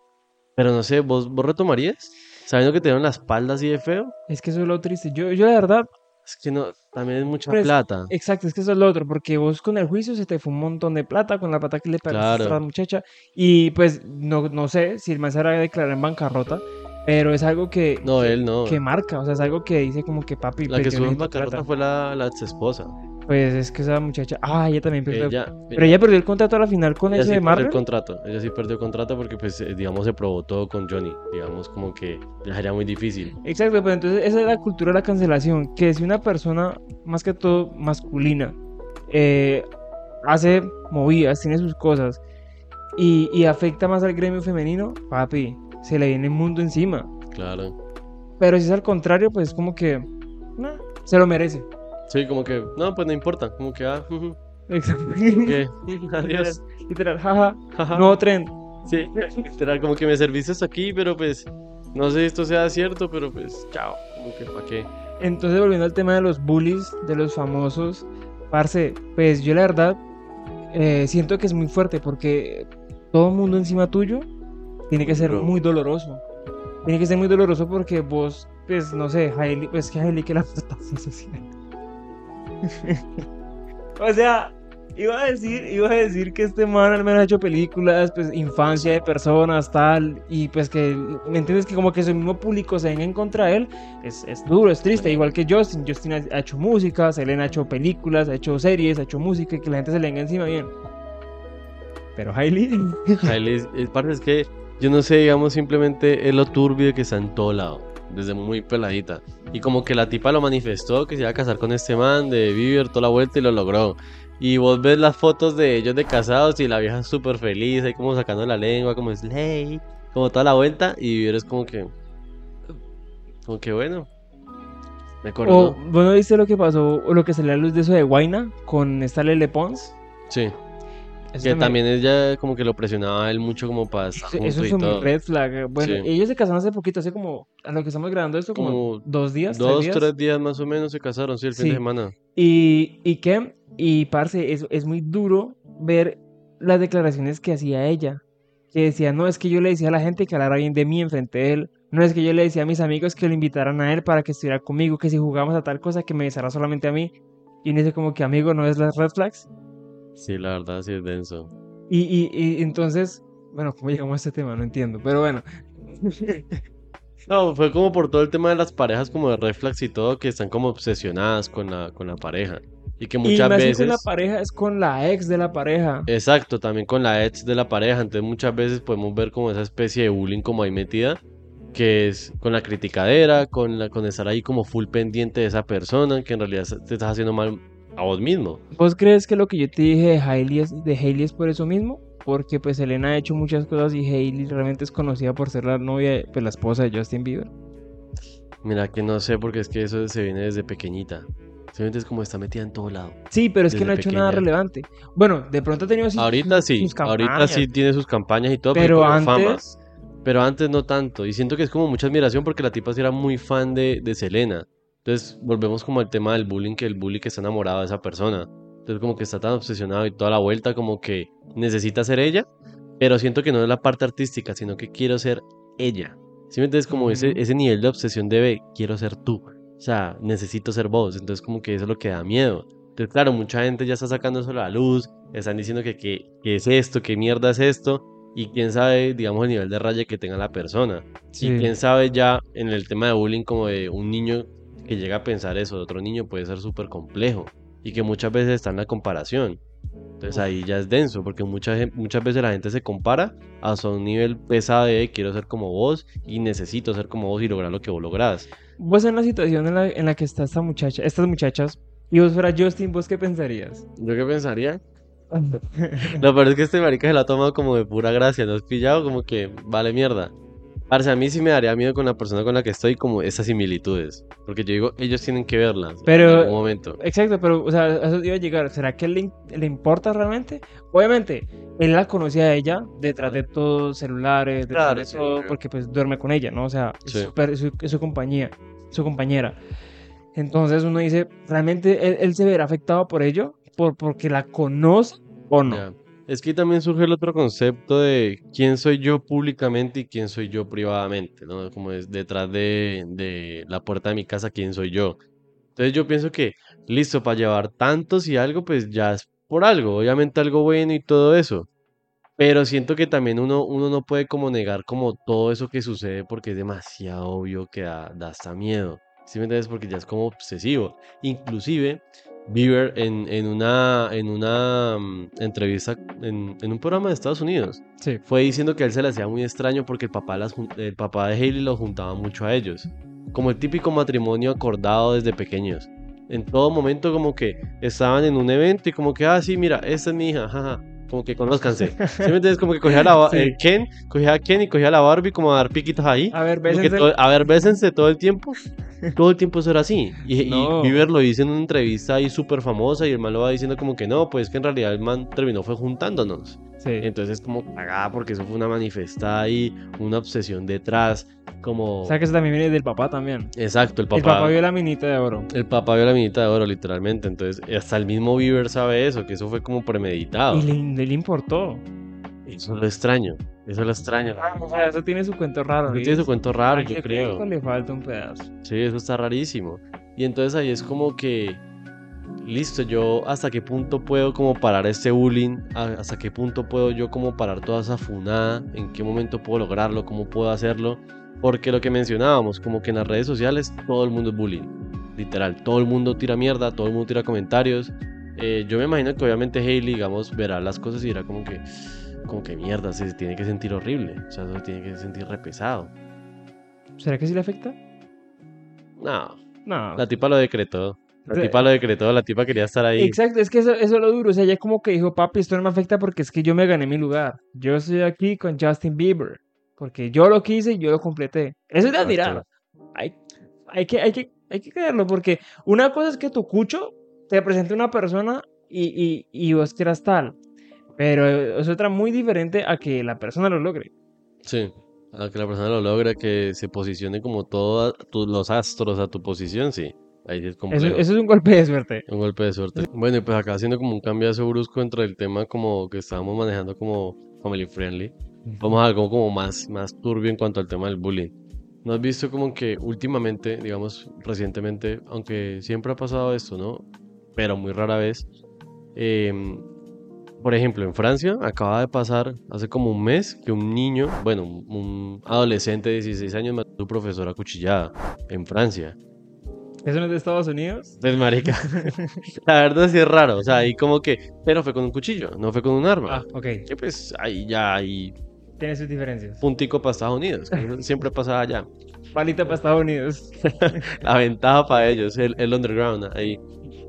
Pero no sé, ¿vos, vos retomarías? Sabiendo que te dieron la espalda así de feo. Es que eso es lo triste. Yo, yo la verdad, Es que no, también es mucha Pues, plata. exacto, es que eso es lo otro, porque vos con el juicio se te fue un montón de plata con la plata que le pagaste a la muchacha. Y pues no, no sé si el man se va a declarar en bancarrota, pero es algo que, No, que, él no. que marca, o sea, es algo que dice como que papi, La pues, que yo estuvo en bancarrota fue la, la ex esposa. Pues es que esa muchacha, ah, ella también perdió. Ella, Pero ella perdió el contrato a la final con ella ese sí de perdió Marvel. el contrato. Ella sí perdió el contrato porque, pues, eh, digamos, se probó todo con Johnny. Digamos, como que sería muy difícil. Exacto, pero entonces esa es la cultura de la cancelación, que si una persona, más que todo masculina, eh, hace movidas, tiene sus cosas, y, y afecta más al gremio femenino, papi, se le viene el mundo encima. Claro. Pero si es al contrario, pues como que, nah, se lo merece. Sí, como que, no, pues no importa. Como que, ah, ujú, Exacto. ¿qué? Adiós. Literal, jaja, Jaja. nuevo trend. Sí, literal, como que me serviste hasta aquí, pero pues no sé si esto sea cierto, pero pues chao, como que para qué. Entonces, volviendo al tema de los bullies, de los famosos, parce, pues yo la verdad eh, siento que es muy fuerte porque todo el mundo encima tuyo tiene que ser muy doloroso. Tiene que ser muy doloroso porque vos, pues no sé, Hailey, pues que Hailey que la puta social. o sea, iba a decir, iba a decir que este man al menos ha hecho películas, pues infancia de personas, tal, y pues que, ¿me entiendes? Que como que su mismo público se venga en contra de él, es, es duro, es triste, igual que Justin. Justin ha, ha hecho música, Selena ha hecho películas, ha hecho series, ha hecho música, y que la gente se le venga encima bien. Pero Hailey, Hailey, es que yo no sé, digamos, simplemente es lo turbio que está en todo lado, desde muy peladita. Y como que la tipa lo manifestó, que se iba a casar con este man de Bieber toda la vuelta y lo logró. Y vos ves las fotos de ellos de casados y la vieja súper feliz, ahí como sacando la lengua, como es ley, como toda la vuelta. Y Bieber es como que, como que bueno, me acuerdo. o bueno, ¿viste lo que pasó, o lo que salió a la luz de eso de Guaina con esta Lele Pons? Sí, Eso Que también ella como que lo presionaba a él mucho como para estar Eso, juntos eso fue muy todo. red flag. Bueno, Sí. ellos se casaron hace poquito, hace como, a lo que estamos grabando esto, como, Como dos días, Dos, tres días. tres días más o menos se casaron, sí, el fin Sí. de semana. Y, y qué, y parce, es, es muy duro ver las declaraciones que hacía ella. Que decía, no, es que yo le decía a la gente que hablara bien de mí enfrente de él. No es que yo le decía a mis amigos que lo invitaran a él para que estuviera conmigo, que si jugamos a tal cosa, que me besara solamente a mí. Y uno dice como que amigo, ¿no es las red flags? Sí, la verdad, sí es denso. Y, y, y entonces, bueno, ¿cómo llegamos a este tema? No entiendo, pero bueno. No, fue como por todo el tema de las parejas como de red flags y todo, que están como obsesionadas con la, con la pareja. Y que y muchas más que veces... con la pareja, es con la ex de la pareja. Exacto, también con la ex de la pareja. Entonces muchas veces podemos ver como esa especie de bullying como ahí metida, que es con la criticadera, con, la, con estar ahí como full pendiente de esa persona, que en realidad te estás haciendo mal a vos mismo. ¿Vos crees que lo que yo te dije de Hailey es, de Hailey es por eso mismo? Porque pues Elena ha hecho muchas cosas y Hailey realmente es conocida por ser la novia, pues la esposa de Justin Bieber. Mira que no sé, porque es que eso se viene desde pequeñita. Simplemente es como está metida en todo lado. Sí, pero es que no ha hecho nada relevante. Bueno, de pronto ha tenido sus- Ahorita sí, sus ahorita campañas, sí tiene sus campañas y todo, Pero antes, Pero antes no tanto. Y siento que es como mucha admiración porque la tipa sí era muy fan de, de Selena. Entonces volvemos como al tema del bullying, que el bully que está enamorado de esa persona. Entonces como que está tan obsesionado y toda la vuelta como que necesita ser ella. Pero siento que no es la parte artística, sino que quiero ser ella. ¿Sí me entiendes? Como ese, Ujú. ese nivel de obsesión de quiero ser tú. O sea, necesito ser vos. Entonces como que eso es lo que da miedo. Entonces claro, mucha gente ya está sacando eso a la luz. Están diciendo que qué es esto, qué mierda es esto. Y quién sabe, digamos, el nivel de raya que tenga la persona. Sí. Y quién sabe ya en el tema de bullying como de un niño que llega a pensar eso de otro niño puede ser súper complejo. Y que muchas veces está en la comparación. Entonces ahí ya es denso, porque mucha, gen- muchas veces la gente se compara hasta un nivel pesado de quiero ser como vos y necesito ser como vos y lograr lo que vos lográs. vos en la situación en la, en la que está esta muchacha, estas muchachas, y vos fueras Justin, ¿vos qué pensarías? ¿Yo qué pensaría? Lo peor es que este marica se lo ha tomado como de pura gracia, ¿no has pillado? Como que vale mierda. Parce, a mí sí me daría miedo con la persona con la que estoy como esas similitudes. Porque yo digo, ellos tienen que verlas Pero- en algún momento. Exacto, pero, o sea, a eso iba a llegar. ¿Será que le, le importa realmente? Obviamente, él la conocía a ella detrás de todos celulares, detrás Claro, de sí, todo, claro. porque pues duerme con ella, ¿no? O sea, es, Sí. súper- es su, es su compañía, su compañera. Entonces uno dice, ¿realmente él, él se verá afectado por ello? ¿Por, ¿Porque la conoce o no? Ya. Es que también surge el otro concepto de quién soy yo públicamente y quién soy yo privadamente, ¿no? Como es detrás de, la puerta de mi casa, quién soy yo. Entonces yo pienso que, listo, para llevar tantos y algo, pues ya es por algo, obviamente algo bueno y todo eso. Pero siento que también uno, uno no puede como negar como todo eso que sucede porque es demasiado obvio que da, da hasta miedo. ¿Sí me entiendes? Porque ya es como obsesivo. Inclusive, Bieber en, en una, en una mm, entrevista en, en un programa de Estados Unidos Sí. fue diciendo que a él se le hacía muy extraño porque el papá, las, el papá de Hailey los juntaba mucho a ellos. Como el típico matrimonio acordado desde pequeños. En todo momento como que estaban en un evento y como que, ah, sí, mira, esta es mi hija, jaja. Como que conózcanse. ¿Sí me entiendes? Como que cogía a la, Sí. eh, Ken, cogía a Ken y cogía a la Barbie como a dar piquitos ahí. A ver, bésense. todo- a ver, bésense todo el tiempo. Todo el tiempo eso era así. Y, y No. Bieber lo dice en una entrevista ahí súper famosa y el man lo va diciendo como que no, pues que en realidad el man terminó fue juntándonos. Sí. Entonces como cagada porque eso fue una manifestada ahí, una obsesión detrás, como... O sea que eso también viene del papá también. Exacto, el El papá... papá vio la minita de oro. El papá vio la minita de oro, literalmente. Entonces, hasta el mismo Bieber sabe eso, que eso fue como premeditado. Y le, le importó. Eso es lo extraño. Eso es lo extraño. O sea, eso tiene su cuento raro. ¿sí? tiene su cuento raro, Al yo creo. le falta un pedazo. Sí, eso está rarísimo. Y entonces ahí es como que, listo, yo hasta qué punto puedo como parar este bullying, hasta qué punto puedo yo como parar toda esa funada, en qué momento puedo lograrlo, cómo puedo hacerlo. Porque lo que mencionábamos, como que en las redes sociales todo el mundo es bullying. Literal, todo el mundo tira mierda, todo el mundo tira comentarios. Eh, yo me imagino que obviamente Hailey, digamos, verá las cosas y dirá como que, como que mierda, se tiene que sentir horrible. O sea, se tiene que sentir re pesado. ¿Será que sí le afecta? No, No. La tipa lo decretó. La tipa lo decretó, la tipa quería estar ahí. Exacto, es que eso, eso es lo duro. O sea, ella como que dijo, papi, esto no me afecta porque es que yo me gané mi lugar. Yo estoy aquí con Justin Bieber. Porque yo lo quise y yo lo completé. Eso es de admirar. Hay, hay, que, hay, que, hay que creerlo porque una cosa es que tu cucho te presente una persona y, y, y vos quieras tal. Pero es otra muy diferente a que la persona lo logre. Sí, a que la persona lo logre, que se posicione como todos los astros a tu posición, sí. Ahí sí es Eso, complejo. eso es un golpe de suerte. Un golpe de suerte. Bueno, y pues acá haciendo como un cambiazo brusco entre el tema como que estábamos manejando como family friendly. Vamos a algo como más, más turbio en cuanto al tema del bullying. ¿No has visto como que últimamente, digamos recientemente, aunque siempre ha pasado esto, ¿no? Pero muy rara vez. em, por ejemplo, en Francia acaba de pasar hace como un mes que un niño, bueno, un adolescente de 16 años mató a su profesora cuchillada en Francia. ¿Eso no es de Estados Unidos? Pues marica, la verdad sí es raro, o sea, ahí como que, pero fue con un cuchillo, no fue con un arma. Ah, ok. Que pues ahí ya hay Tiene sus diferencias. puntico para Estados Unidos, que siempre pasa allá. Palita para Estados Unidos. La ventaja para ellos, el, el underground ahí.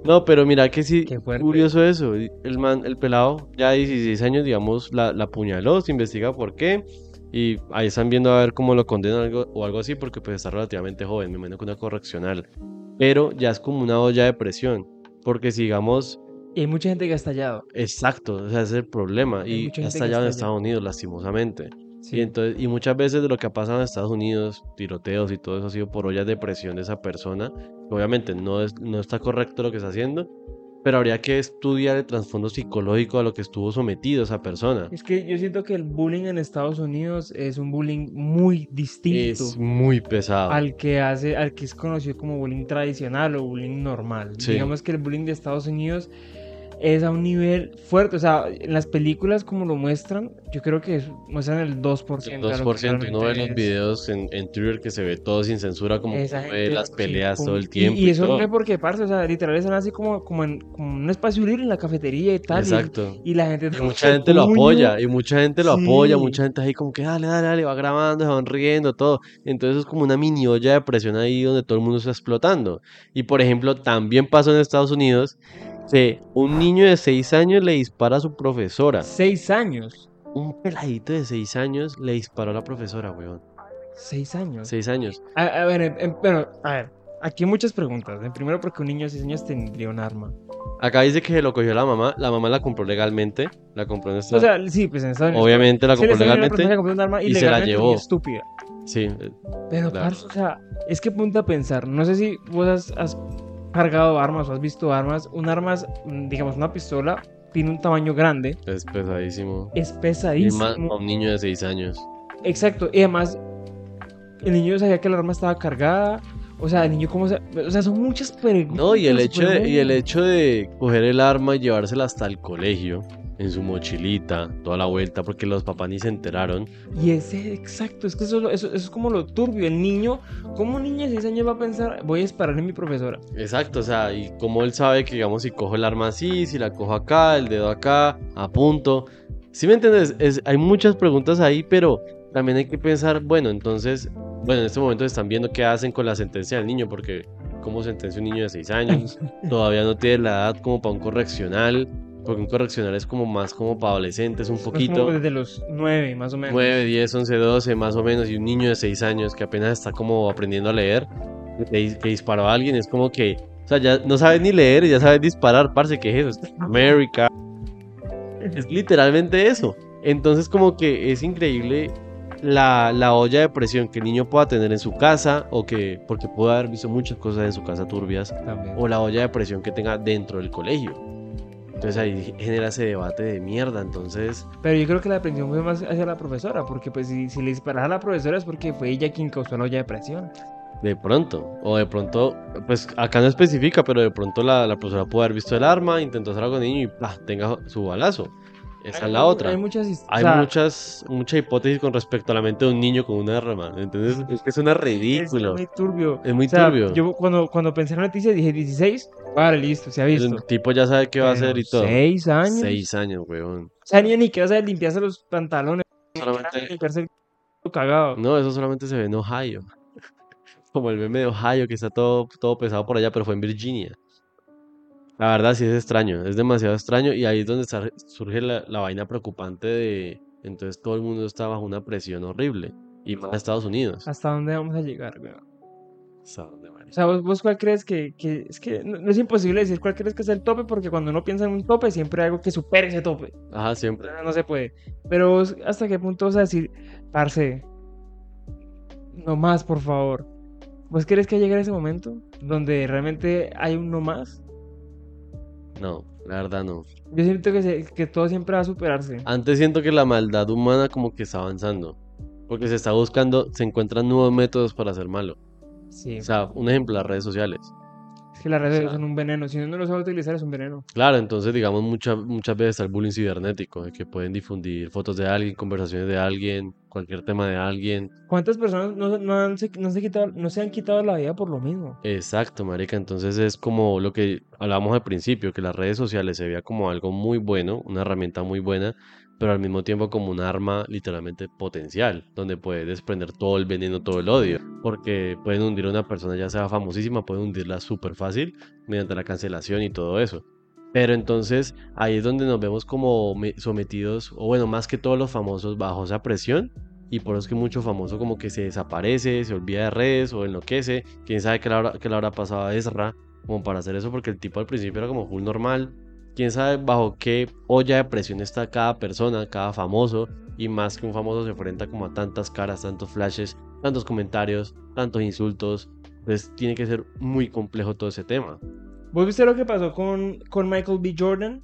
No, pero mira que sí, curioso eso. El man, el pelado, ya de 16 años, digamos, la, la apuñaló, se investiga por qué. Y ahí están viendo a ver cómo lo condenan algo, o algo así, porque pues está relativamente joven, me imagino que una correccional. Pero ya es como una olla de presión. Porque si digamos, Y hay mucha gente que ha estallado. exacto, o sea, ese es el problema. Hay Y ha estallado en. Estados Unidos, lastimosamente. Sí. Y, entonces, y muchas veces de lo que ha pasado en Estados Unidos, tiroteos y todo eso ha sido por ollas de presión de esa persona. Obviamente no, es, no está correcto lo que está haciendo, pero habría que estudiar el trasfondo psicológico a lo que estuvo sometido esa persona. Es que yo siento que el bullying en Estados Unidos es un bullying muy distinto Es muy pesado. al que hace, al que es conocido como bullying tradicional o bullying normal. Sí. Digamos que el bullying de Estados Unidos es a un nivel fuerte. O sea, en las películas como lo muestran, yo creo que es- muestran el 2%. El a lo que 2%, y uno ve los videos en, en Twitter que se ve todo sin censura, como Esa gente, las sí, peleas pum. todo el Y- tiempo. Y, y eso no es porque, parce, o sea, literal están así como, como en como un espacio libre en la cafetería y tal. y- Exacto. Y, la gente. Y mucha gente lo apoya, y mucha gente lo apoya, Sí. mucha gente ahí como que dale, dale, dale, va grabando, se van riendo, todo. Entonces es como una mini olla de presión ahí donde todo el mundo está explotando. Y por ejemplo, también pasó en Estados Unidos que un niño de 6 años le dispara a su profesora. Seis años. Un peladito de 6 años le disparó a la profesora, weón. Seis años. 6 años. A, a ver, em- em, bueno, a ver. Aquí hay muchas preguntas. En primero, porque un niño de seis años tendría un arma. Acá dice que se lo cogió la mamá, la mamá la compró legalmente, la compró en esta... O sea, sí, pues en Estados Unidos. Obviamente la compró la legalmente, compró un arma y se la llevó. estúpida. sí, eh, Pero, Claro. parce, o sea, es que punta a pensar. No sé si vos has, has cargado armas o has visto armas. Un arma, es, mm, digamos, una pistola, tiene un tamaño grande, es pesadísimo. es Y más pesadísimo. a un niño de 6 años. Exacto, y además, el niño sabía que la arma estaba cargada. O sea, el niño, ¿cómo se.? O sea, son muchas preguntas. No, y el hecho de, y el hecho de coger el arma y llevársela hasta el colegio, en su mochilita, toda la vuelta, porque los papás ni se enteraron. Y ese, exacto, es que eso, es lo- eso, eso es como lo turbio. El niño, ¿cómo un niño de 6 años va a pensar, voy a esperar a mi profesora? Exacto, o sea, y como él sabe que, digamos, si cojo el arma así, si la cojo acá, el dedo acá, apunto. ¿Sí me entiendes? Es, hay muchas preguntas ahí, pero también hay que pensar, bueno, entonces, bueno, en este momento están viendo qué hacen con la sentencia del niño, porque ¿cómo sentencia un niño de 6 años? Todavía no tiene la edad como para un correccional, porque un correccional es como más como para adolescentes, un Es como poquito. desde los 9, más o menos. 9, 10, 11, 12 más o menos, y un niño de 6 años que apenas está como aprendiendo a leer, que, que disparó a alguien, es como que, o sea, ya no sabes ni leer y ya sabes disparar, parce, ¿qué es eso? Es América. Es literalmente eso. Entonces como que es increíble la, la olla de presión que el niño pueda tener en su casa, o que, porque puede haber visto muchas cosas en su casa turbias, También. o la olla de presión que tenga dentro del colegio. Entonces ahí genera ese debate de mierda, entonces... Pero yo creo que la aprensión fue más hacia la profesora, porque pues si, si le disparas a la profesora es porque fue ella quien causó la olla de presión. De pronto, o de pronto, pues acá no especifica, pero de pronto la, la profesora puede haber visto el arma, intentó hacer algo con el niño y ¡plah! tenga su balazo. Esa es la Hay- otra. Hay muchas Hay o sea, muchas, mucha hipótesis con respecto a la mente de un niño con un arma. Entonces, es que suena Es ridículo. muy turbio. Es muy O sea, turbio. Yo cuando, cuando pensé en la noticia dije 16, vale, listo, se ha visto. El tipo ya sabe qué va a hacer y todo. Seis años. Seis años, weón. O sea, ni ni que vas a limpiarse los pantalones. Solamente- Limpiarse el c- cagado. No, eso solamente se ve en Ohio. Como el meme de Ohio, que está todo, todo pesado por allá, pero fue en Virginia. La verdad sí es extraño, es demasiado extraño y ahí es donde surge la, la vaina preocupante de... Entonces todo el mundo está bajo una presión horrible. Y más Estados Unidos. ¿Hasta dónde vamos a llegar, weón? ¿Hasta dónde, O marica? sea, ¿vos, vos cuál crees que, que- es que no, no es imposible decir cuál crees que es el tope porque cuando uno piensa en un tope siempre hay algo que supere ese tope. Ajá, siempre. No, no se puede. Pero vos, ¿hasta qué punto vas a decir, parce, no más, por favor? ¿Vos crees que llegue ese momento donde realmente hay un no más? No, la verdad no. Yo siento que, se- que todo siempre va a superarse. Antes siento que la maldad humana como que está avanzando. Porque se está buscando, se encuentran nuevos métodos para hacer malo. Sí. O sea, un ejemplo, las redes sociales. Es que las redes o sea- son un veneno. Si uno no lo sabe utilizar, es un veneno. Claro, entonces digamos muchas muchas veces está el bullying cibernético, que pueden difundir fotos de alguien, conversaciones de alguien, cualquier tema de alguien. ¿Cuántas personas no, no han, no, se quitado, no se han quitado la vida por lo mismo? Exacto, marica. Entonces es como lo que hablábamos al principio, que las redes sociales se veía como algo muy bueno, una herramienta muy buena, pero al mismo tiempo como un arma literalmente potencial, donde puede desprender todo el veneno, todo el odio, porque pueden hundir a una persona ya sea famosísima, pueden hundirla súper fácil mediante la cancelación y todo eso. Pero entonces ahí es donde nos vemos como me- sometidos, o bueno, más que todos los famosos bajo esa presión. Y por eso es que mucho famoso como que se desaparece, se olvida de redes o enloquece. Quién sabe qué le habrá, pasado a Ezra como para hacer eso, porque el tipo al principio era como full normal. Quién sabe bajo qué olla de presión está cada persona, cada famoso. Y más que un famoso se enfrenta como a tantas caras, tantos flashes, tantos comentarios, tantos insultos. Pues tiene que ser muy complejo todo ese tema. ¿Vos viste lo que pasó con, con Michael B. Jordan,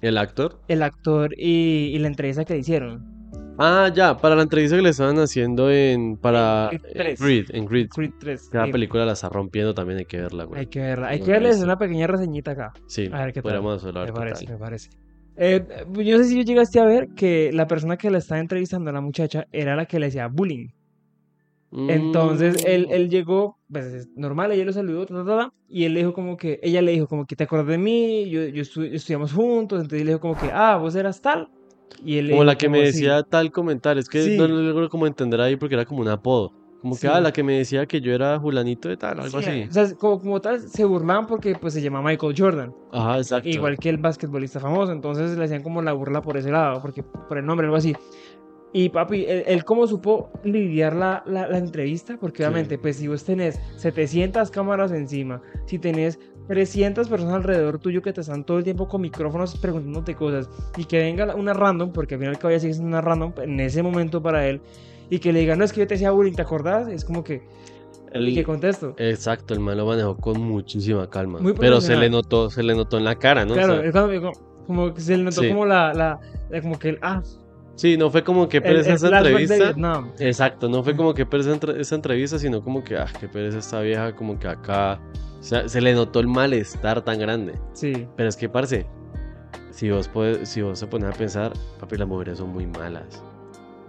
El actor el actor, y, y la entrevista que le hicieron? Ah, ya, para la entrevista que le estaban haciendo en para Creed. Creed, en Creed. Creed 3. Cada sí. película la está rompiendo, también hay que verla, güey. Hay que verla. Hay que verles una pequeña reseñita acá. Sí, A ver qué tal. podríamos hablar Me parece, tal. me parece. Eh, yo no sé si yo llegaste a ver que la persona que la estaba entrevistando a la muchacha era la que le hacía bullying. Entonces él, Mm, él llegó, pues es normal, ella lo saludó, ta, ta, ta, y él le dijo como que, ella le dijo como que te acuerdas de mí, yo, yo estu- estudiamos juntos, entonces le dijo como que, ah, vos eras tal. Y él Como la que me como, "Sí". decía tal comentario, es que Sí. no lo logro como entender ahí porque era como un apodo. Como que, Sí. ah, la que me decía que yo era Julanito de tal, algo Sí, así. O sea, como, como tal, se burlaban porque pues se llama Michael Jordan, Ajá, exacto. igual que el basquetbolista famoso, entonces le hacían como la burla por ese lado, porque por el nombre, algo así. Y papi, él, él cómo supo lidiar la, la, la entrevista, porque Sí. obviamente, pues si vos tenés 700 cámaras encima, si tenés 300 personas alrededor tuyo que te están todo el tiempo con micrófonos preguntándote cosas, y que venga una random, porque al final que vaya sigue siendo una random en ese momento para él, y que le diga, no, es que yo te decía bullying, ¿te acordás? Es como que, El- ¿y qué contesto? Exacto, el man lo manejó con muchísima calma. Muy Pero se le notó, se le notó en la cara, ¿no? O Claro, sea, es cuando- como, como que se le notó Sí. como la, la, la- como que el, ah, sí, no fue como que el, pereza el esa flashback de entrevista. Exacto, no fue como que pereza esa entrevista, sino como que, ah, qué pereza esta vieja, como que acá. O sea, se le notó el malestar tan grande. Sí. Pero es que, parce, si vos, puedes, si vos se pones a pensar, papi, las mujeres son muy malas.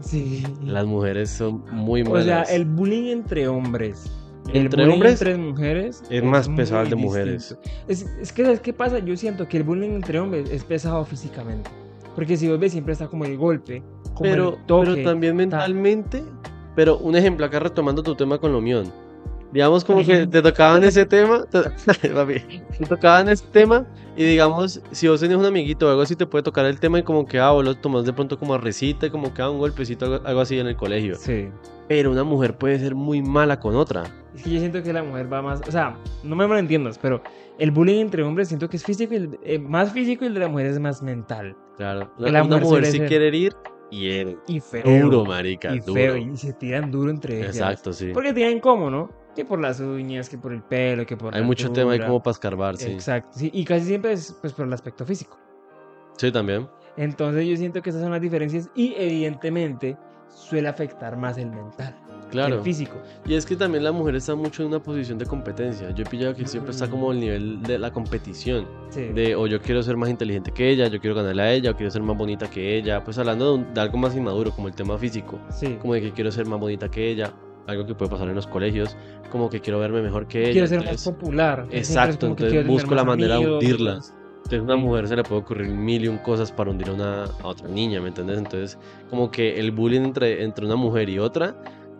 Sí. Las mujeres son muy O malas. sea, el bullying entre hombres. el Entre bullying hombres entre mujeres es más muy pesado el de mujeres. distinto. Es, es que, ¿sabes qué pasa? Yo siento que el bullying entre hombres es pesado físicamente. Porque si vos ves, siempre está como el golpe, como pero, el toque. pero también mentalmente. Pero un ejemplo, acá retomando tu tema con lo mión. Digamos como que te tocaban ese tema, te, te tocaban ese tema y digamos, si vos tenés un amiguito o algo así, te puede tocar el tema y como que, ah, vos lo tomás de pronto como a risita y como que ah, un golpecito, algo, algo así en el colegio. Sí. Pero una mujer puede ser muy mala con otra. Es que yo siento que la mujer va más. O sea, no me malentiendas, pero el bullying entre hombres siento que es físico y el- eh, más físico y el de la mujer es más mental. Claro. La una mujer si quiere herir, hiere. Y feo. Duro, marica, y duro. feo. Y se tiran duro entre ellas. Exacto, sí. Porque tienen cómo, ¿no? Que por las uñas, que por el pelo, que por Hay la mucho tema ahí como para escarbar, sí. Exacto, sí, y casi siempre es pues por el aspecto físico. Sí, también. Entonces yo siento que esas son las diferencias y evidentemente suele afectar más el mental Claro. físico. Y es que también la mujer está mucho en una posición de competencia. Yo he pillado que siempre está como el nivel de la competición. Sí. De o yo quiero ser más inteligente que ella, yo quiero ganarle a ella, o quiero ser más bonita que ella. Pues hablando de, un- de algo más inmaduro, como el tema físico. sí. Como de que quiero ser más bonita que ella. Algo que puede pasar en los colegios. Como que quiero verme mejor que ella. Quiero ser entonces- más popular. Exacto, entonces busco la manera de amigos, hundirla. más- Entonces a una mujer se le puede ocurrir mil y un cosas para hundir a, una, a otra niña, ¿me entiendes? Entonces como que el bullying entre, entre una mujer y otra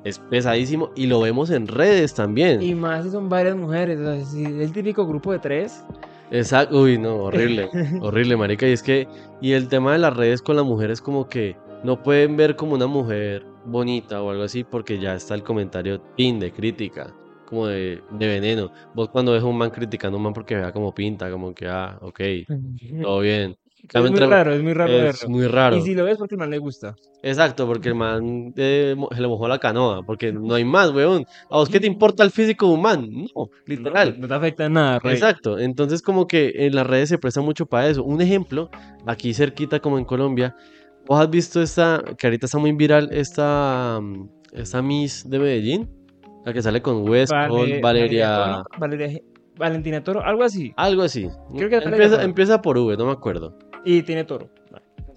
es pesadísimo y lo vemos en redes también. Y más si son varias mujeres. O sea, si el típico grupo de tres. Exacto, uy, no, horrible, horrible, marica. Y es que, y el tema de las redes con la mujer es como que no pueden ver como una mujer bonita o algo así porque ya está el comentario tin de crítica. como de, de veneno. Vos cuando ves a un man criticando a un man porque vea como pinta, como que, ah, ok, todo bien. Es muy raro, es muy raro es verlo. muy raro. Y si lo ves porque el man le gusta. Exacto, porque el man eh, se le mojó la canoa, porque no hay más, weón. ¿A vos qué te importa el físico man? No, literal. No, no te afecta en nada, rey. Exacto, entonces como que en las redes se presta mucho para eso. Un ejemplo, aquí cerquita como en Colombia, vos has visto esta, que ahorita está muy viral, esta, mm, esta Miss de Medellín, la que sale con West, Vale- Valeria, Toro, Valeria G- Valentina Toro, algo así. algo así. Creo que Valeria empieza, empieza por V, no me acuerdo, Y tiene toro.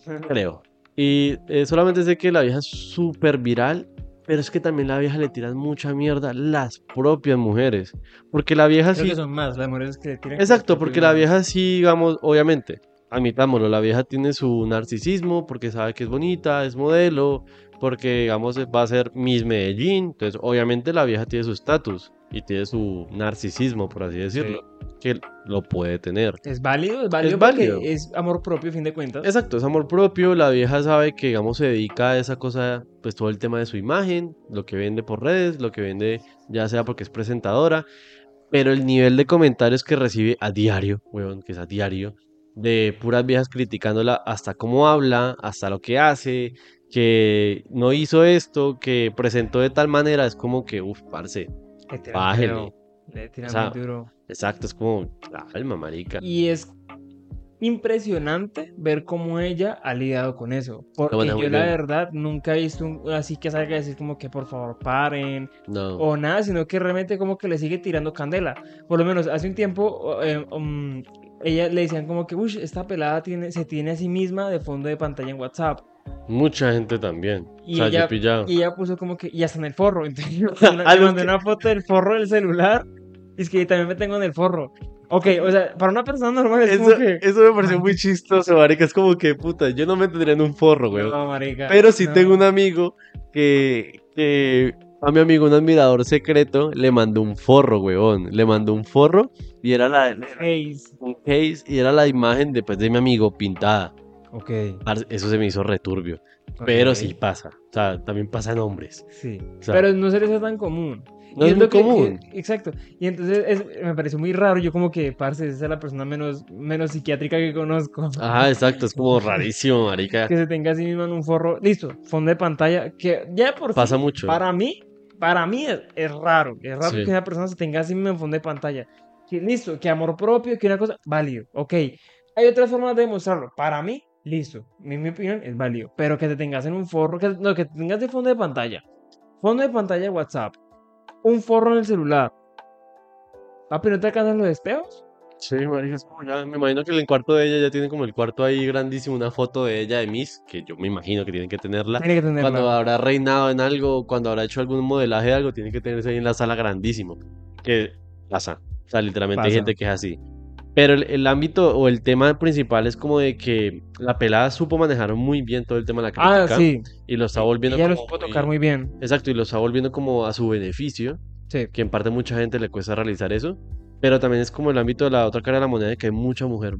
creo. Y eh, solamente sé que la vieja es súper viral, pero es que también la vieja le tiran mucha mierda las propias mujeres, porque la vieja Creo sí... que son más las mujeres que le tiran. Exacto, que porque la vieja sí, digamos, obviamente, admitámoslo, la vieja tiene su narcisismo porque sabe que es bonita, es modelo, porque, digamos, va a ser Miss Medellín, entonces, obviamente, la vieja tiene su estatus y tiene su narcisismo, por así decirlo, que lo puede tener. Es válido, es válido Es porque válido. es amor propio, a fin de cuentas. Exacto, es amor propio, la vieja sabe que, digamos, se dedica a esa cosa, pues todo el tema de su imagen, lo que vende por redes, lo que vende ya sea porque es presentadora, pero el nivel de comentarios que recibe a diario, weón, que es a diario, de puras viejas criticándola hasta cómo habla, hasta lo que hace, que no hizo esto, que presentó de tal manera, es como que, uff, parce, bájele. feo, Le tiran O sea, muy duro. Exacto, es como, alma, marica. Y es impresionante ver cómo ella ha lidiado con eso. Porque maneja yo la verdad nunca he visto un- así que salga a decir como que por favor paren No, o nada, sino que realmente como que le sigue tirando candela. Por lo menos hace un tiempo eh, um, ella le decían como que, uy, esta pelada tiene, se tiene a sí misma de fondo de pantalla en WhatsApp. mucha gente también. Y o sea, yo ella- pillado. Y ella puso como que, y hasta en el forro. Entonces yo le mandé que- una foto del forro del celular. Es que también me tengo en el forro. Ok, o sea, para una persona normal es Eso, como que... eso me pareció muy chistoso, marica. Es como que, puta, yo no me tendría en un forro, güey. No, marica, Pero sí no. tengo un amigo que, que a mi amigo, un admirador secreto, le mandó un forro, weón. Le mandó un forro y era la, Haze. un case y era la imagen después de mi amigo pintada. Ok. Eso se me hizo returbio. ok. Pero sí pasa. O sea, también pasa en hombres. Sí. O sea, Pero no se les hace tan común. No Y es lo muy común. que- exacto. Y entonces es- me pareció muy raro. Yo como que, parce, esa es la persona menos, menos psiquiátrica que conozco. Ajá, exacto. Es como rarísimo, marica. Que se tenga a sí misma en un forro. Listo, fondo de pantalla. Que ya por sí, Pasa mucho. Para mí, para mí es, es raro. Es raro Sí. que una persona se tenga así mismo en fondo de pantalla. Que listo, que amor propio, que una cosa, válido. Ok. Hay otras formas de demostrarlo. Para mí, listo. En mi opinión, es válido. Pero que te tengas en un forro, que, no, que te tengas de fondo de pantalla. Fondo de pantalla WhatsApp. Un forro en el celular. Papi, ¿no te alcanzan los espejos? Sí, marica, ya- me imagino que en el cuarto de ella ya tiene como el cuarto ahí grandísimo, una foto de ella de Miss, que yo me imagino que tienen que tenerla. Tiene que tenerla. Cuando habrá reinado en algo, cuando habrá hecho algún modelaje de algo, tiene que tenerse ahí en la sala grandísimo. Que pasa. O sea, literalmente hay gente que es así. Pero el, el ámbito o el tema principal es como de que la pelada supo manejar muy bien todo el tema de la Ah, crítica sí. y lo está volviendo Ella lo como supo muy- tocar muy bien. Exacto, y lo está volviendo como a su beneficio Sí. que en parte mucha gente le cuesta realizar eso, pero también es como el ámbito de la otra cara de la moneda de que hay mucha mujer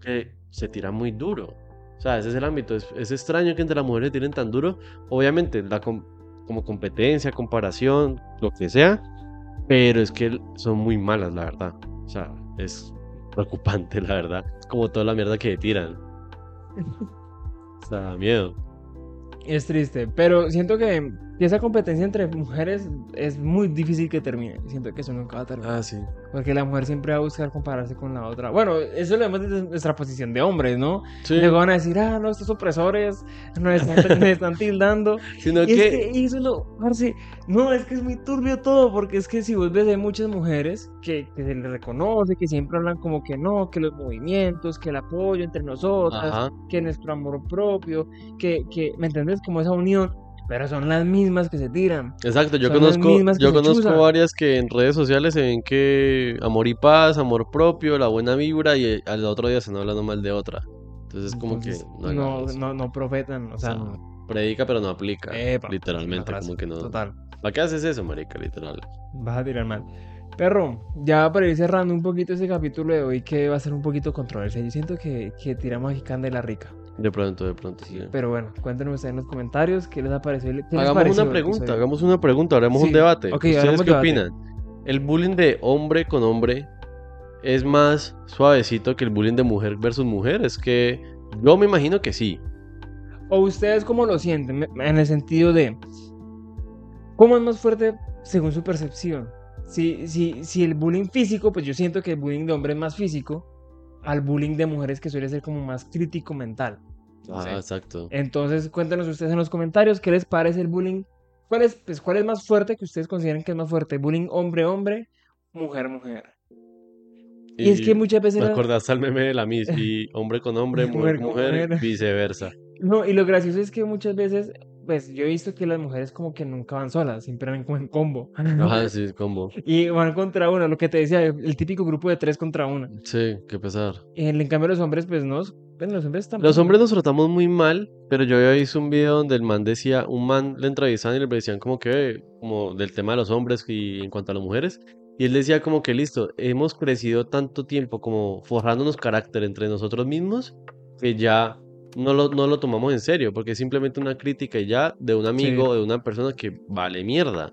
que se tira muy duro. O sea, ese es el ámbito. Es, es extraño que entre las mujeres tiren tan duro. Obviamente, la com- como competencia, comparación, lo que sea, pero es que son muy malas, la verdad. O sea, es preocupante, la verdad. Como toda la mierda que tiran. O sea, da miedo. Es triste, pero siento que, que esa competencia entre mujeres es muy difícil que termine. Siento que eso nunca va a terminar. Ah, sí. Porque la mujer siempre va a buscar compararse con la otra. Bueno, eso lo vemos desde nuestra posición de hombres, ¿no? Sí, Luego van a decir, ah, no, estos opresores nos están, nos están tildando. sino Y es que... que y eso lo, parce, no, es que es muy turbio todo, porque es que si vos ves hay muchas mujeres que, que se les reconoce, que siempre hablan como que no, que los movimientos, que el apoyo entre nosotras, Ajá. que nuestro amor propio, que, que, ¿me entiendes? Como esa unión, pero son las mismas que se tiran. Exacto, yo Son conozco, yo conozco chuzan. varias que en redes sociales se ven que amor y paz, amor propio, la buena vibra y eh, al otro día se están hablando mal de otra. Entonces es como Entonces, que no, no, no, no profetan, o O sea, predica pero no aplica. Epa, literalmente, como que no. Total. ¿Para qué haces eso, marica? Literal. Vas a tirar mal. Perro, ya para ir cerrando un poquito ese capítulo de hoy que va a ser un poquito controversial. Yo siento que, que tiramos aquí candela rica. De pronto, de pronto, sí. Pero bueno, cuéntenos ustedes en los comentarios qué les ha parecido. qué les Hagamos pareció una pregunta, hagamos una pregunta, haremos un debate. ok, ¿Ustedes hagamos qué debate. opinan? el bullying de hombre con hombre es más suavecito que el bullying de mujer versus mujer. Es que yo me imagino que sí. ¿O ustedes cómo lo sienten? En el sentido de, ¿cómo es más fuerte según su percepción? Si, si, si el bullying físico, pues yo siento que el bullying de hombre es más físico al bullying de mujeres que suele ser como más crítico mental. Ah, exacto. Entonces, cuéntenos ustedes en los comentarios qué les parece el bullying. ¿Cuál es, pues, cuál es más fuerte que ustedes consideren que es más fuerte? ¿Bullying hombre-hombre? ¿Mujer-mujer? Y, es que muchas veces... Me acordaste al meme de la Miss y hombre con hombre, mujer con mujer, viceversa. No, y lo gracioso es que muchas veces, pues yo he visto que las mujeres como que nunca van solas, siempre van como en combo. Ajá, sí, combo. Y van contra una, lo que te decía, el típico grupo de tres contra una. Sí, qué pesar. En, cambio los hombres, pues no, bueno, los hombres Los hombres nos tratamos muy mal, pero yo había visto un video donde el man decía, un man le entrevistaban y le decían como que, como del tema de los hombres y en cuanto a las mujeres, y él decía como que listo, hemos crecido tanto tiempo como forjándonos carácter entre nosotros mismos que ya no lo, no lo tomamos en serio, porque es simplemente una crítica ya de un amigo o de una persona que vale mierda.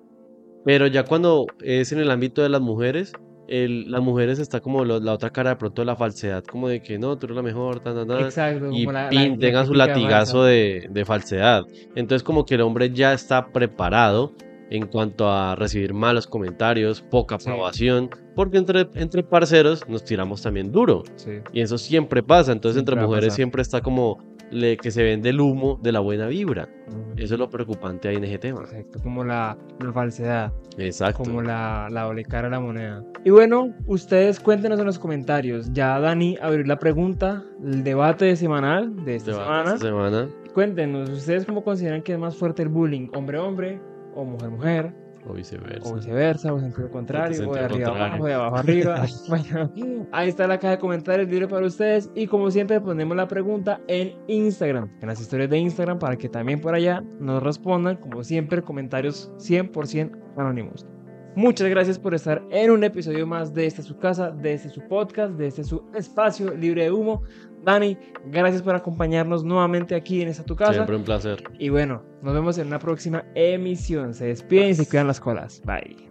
Pero ya cuando es en el ámbito de las mujeres, el, las mujeres está como la otra cara de pronto de la falsedad, como de que no, tú eres la mejor, tan, tan, tan, Exacto, y tengan su latigazo de, de, falsedad. Entonces como que el hombre ya está preparado en cuanto a recibir malos comentarios, poca aprobación, porque entre, entre parceros nos tiramos también duro. Y eso siempre pasa, entonces entre mujeres siempre está como le, que se vende el humo de la buena vibra. Eso es lo preocupante ahí en ese tema. Exacto, como la, falsedad. Exacto. Como la, la doble cara de la moneda. Y bueno, ustedes cuéntenos en los comentarios. Ya Dani abrió la pregunta, el debate semanal de esta semana. Esta semana. Cuéntenos, ¿ustedes cómo consideran que es más fuerte el bullying? ¿Hombre-hombre? O mujer-mujer. O viceversa. O viceversa, o en sentido contrario, o de arriba abajo, de abajo arriba. bueno, ahí está la caja de comentarios libre para ustedes. Y como siempre, ponemos la pregunta en Instagram, en las historias de Instagram, para que también por allá nos respondan, como siempre, comentarios 100% anónimos. Muchas gracias por estar en un episodio más de esta su casa, de este su podcast, de este su espacio libre de humo. Dani, gracias por acompañarnos nuevamente aquí en esta tu casa. Siempre un placer. Y bueno, nos vemos en una próxima emisión. Se despiden y se cuidan las colas. Bye.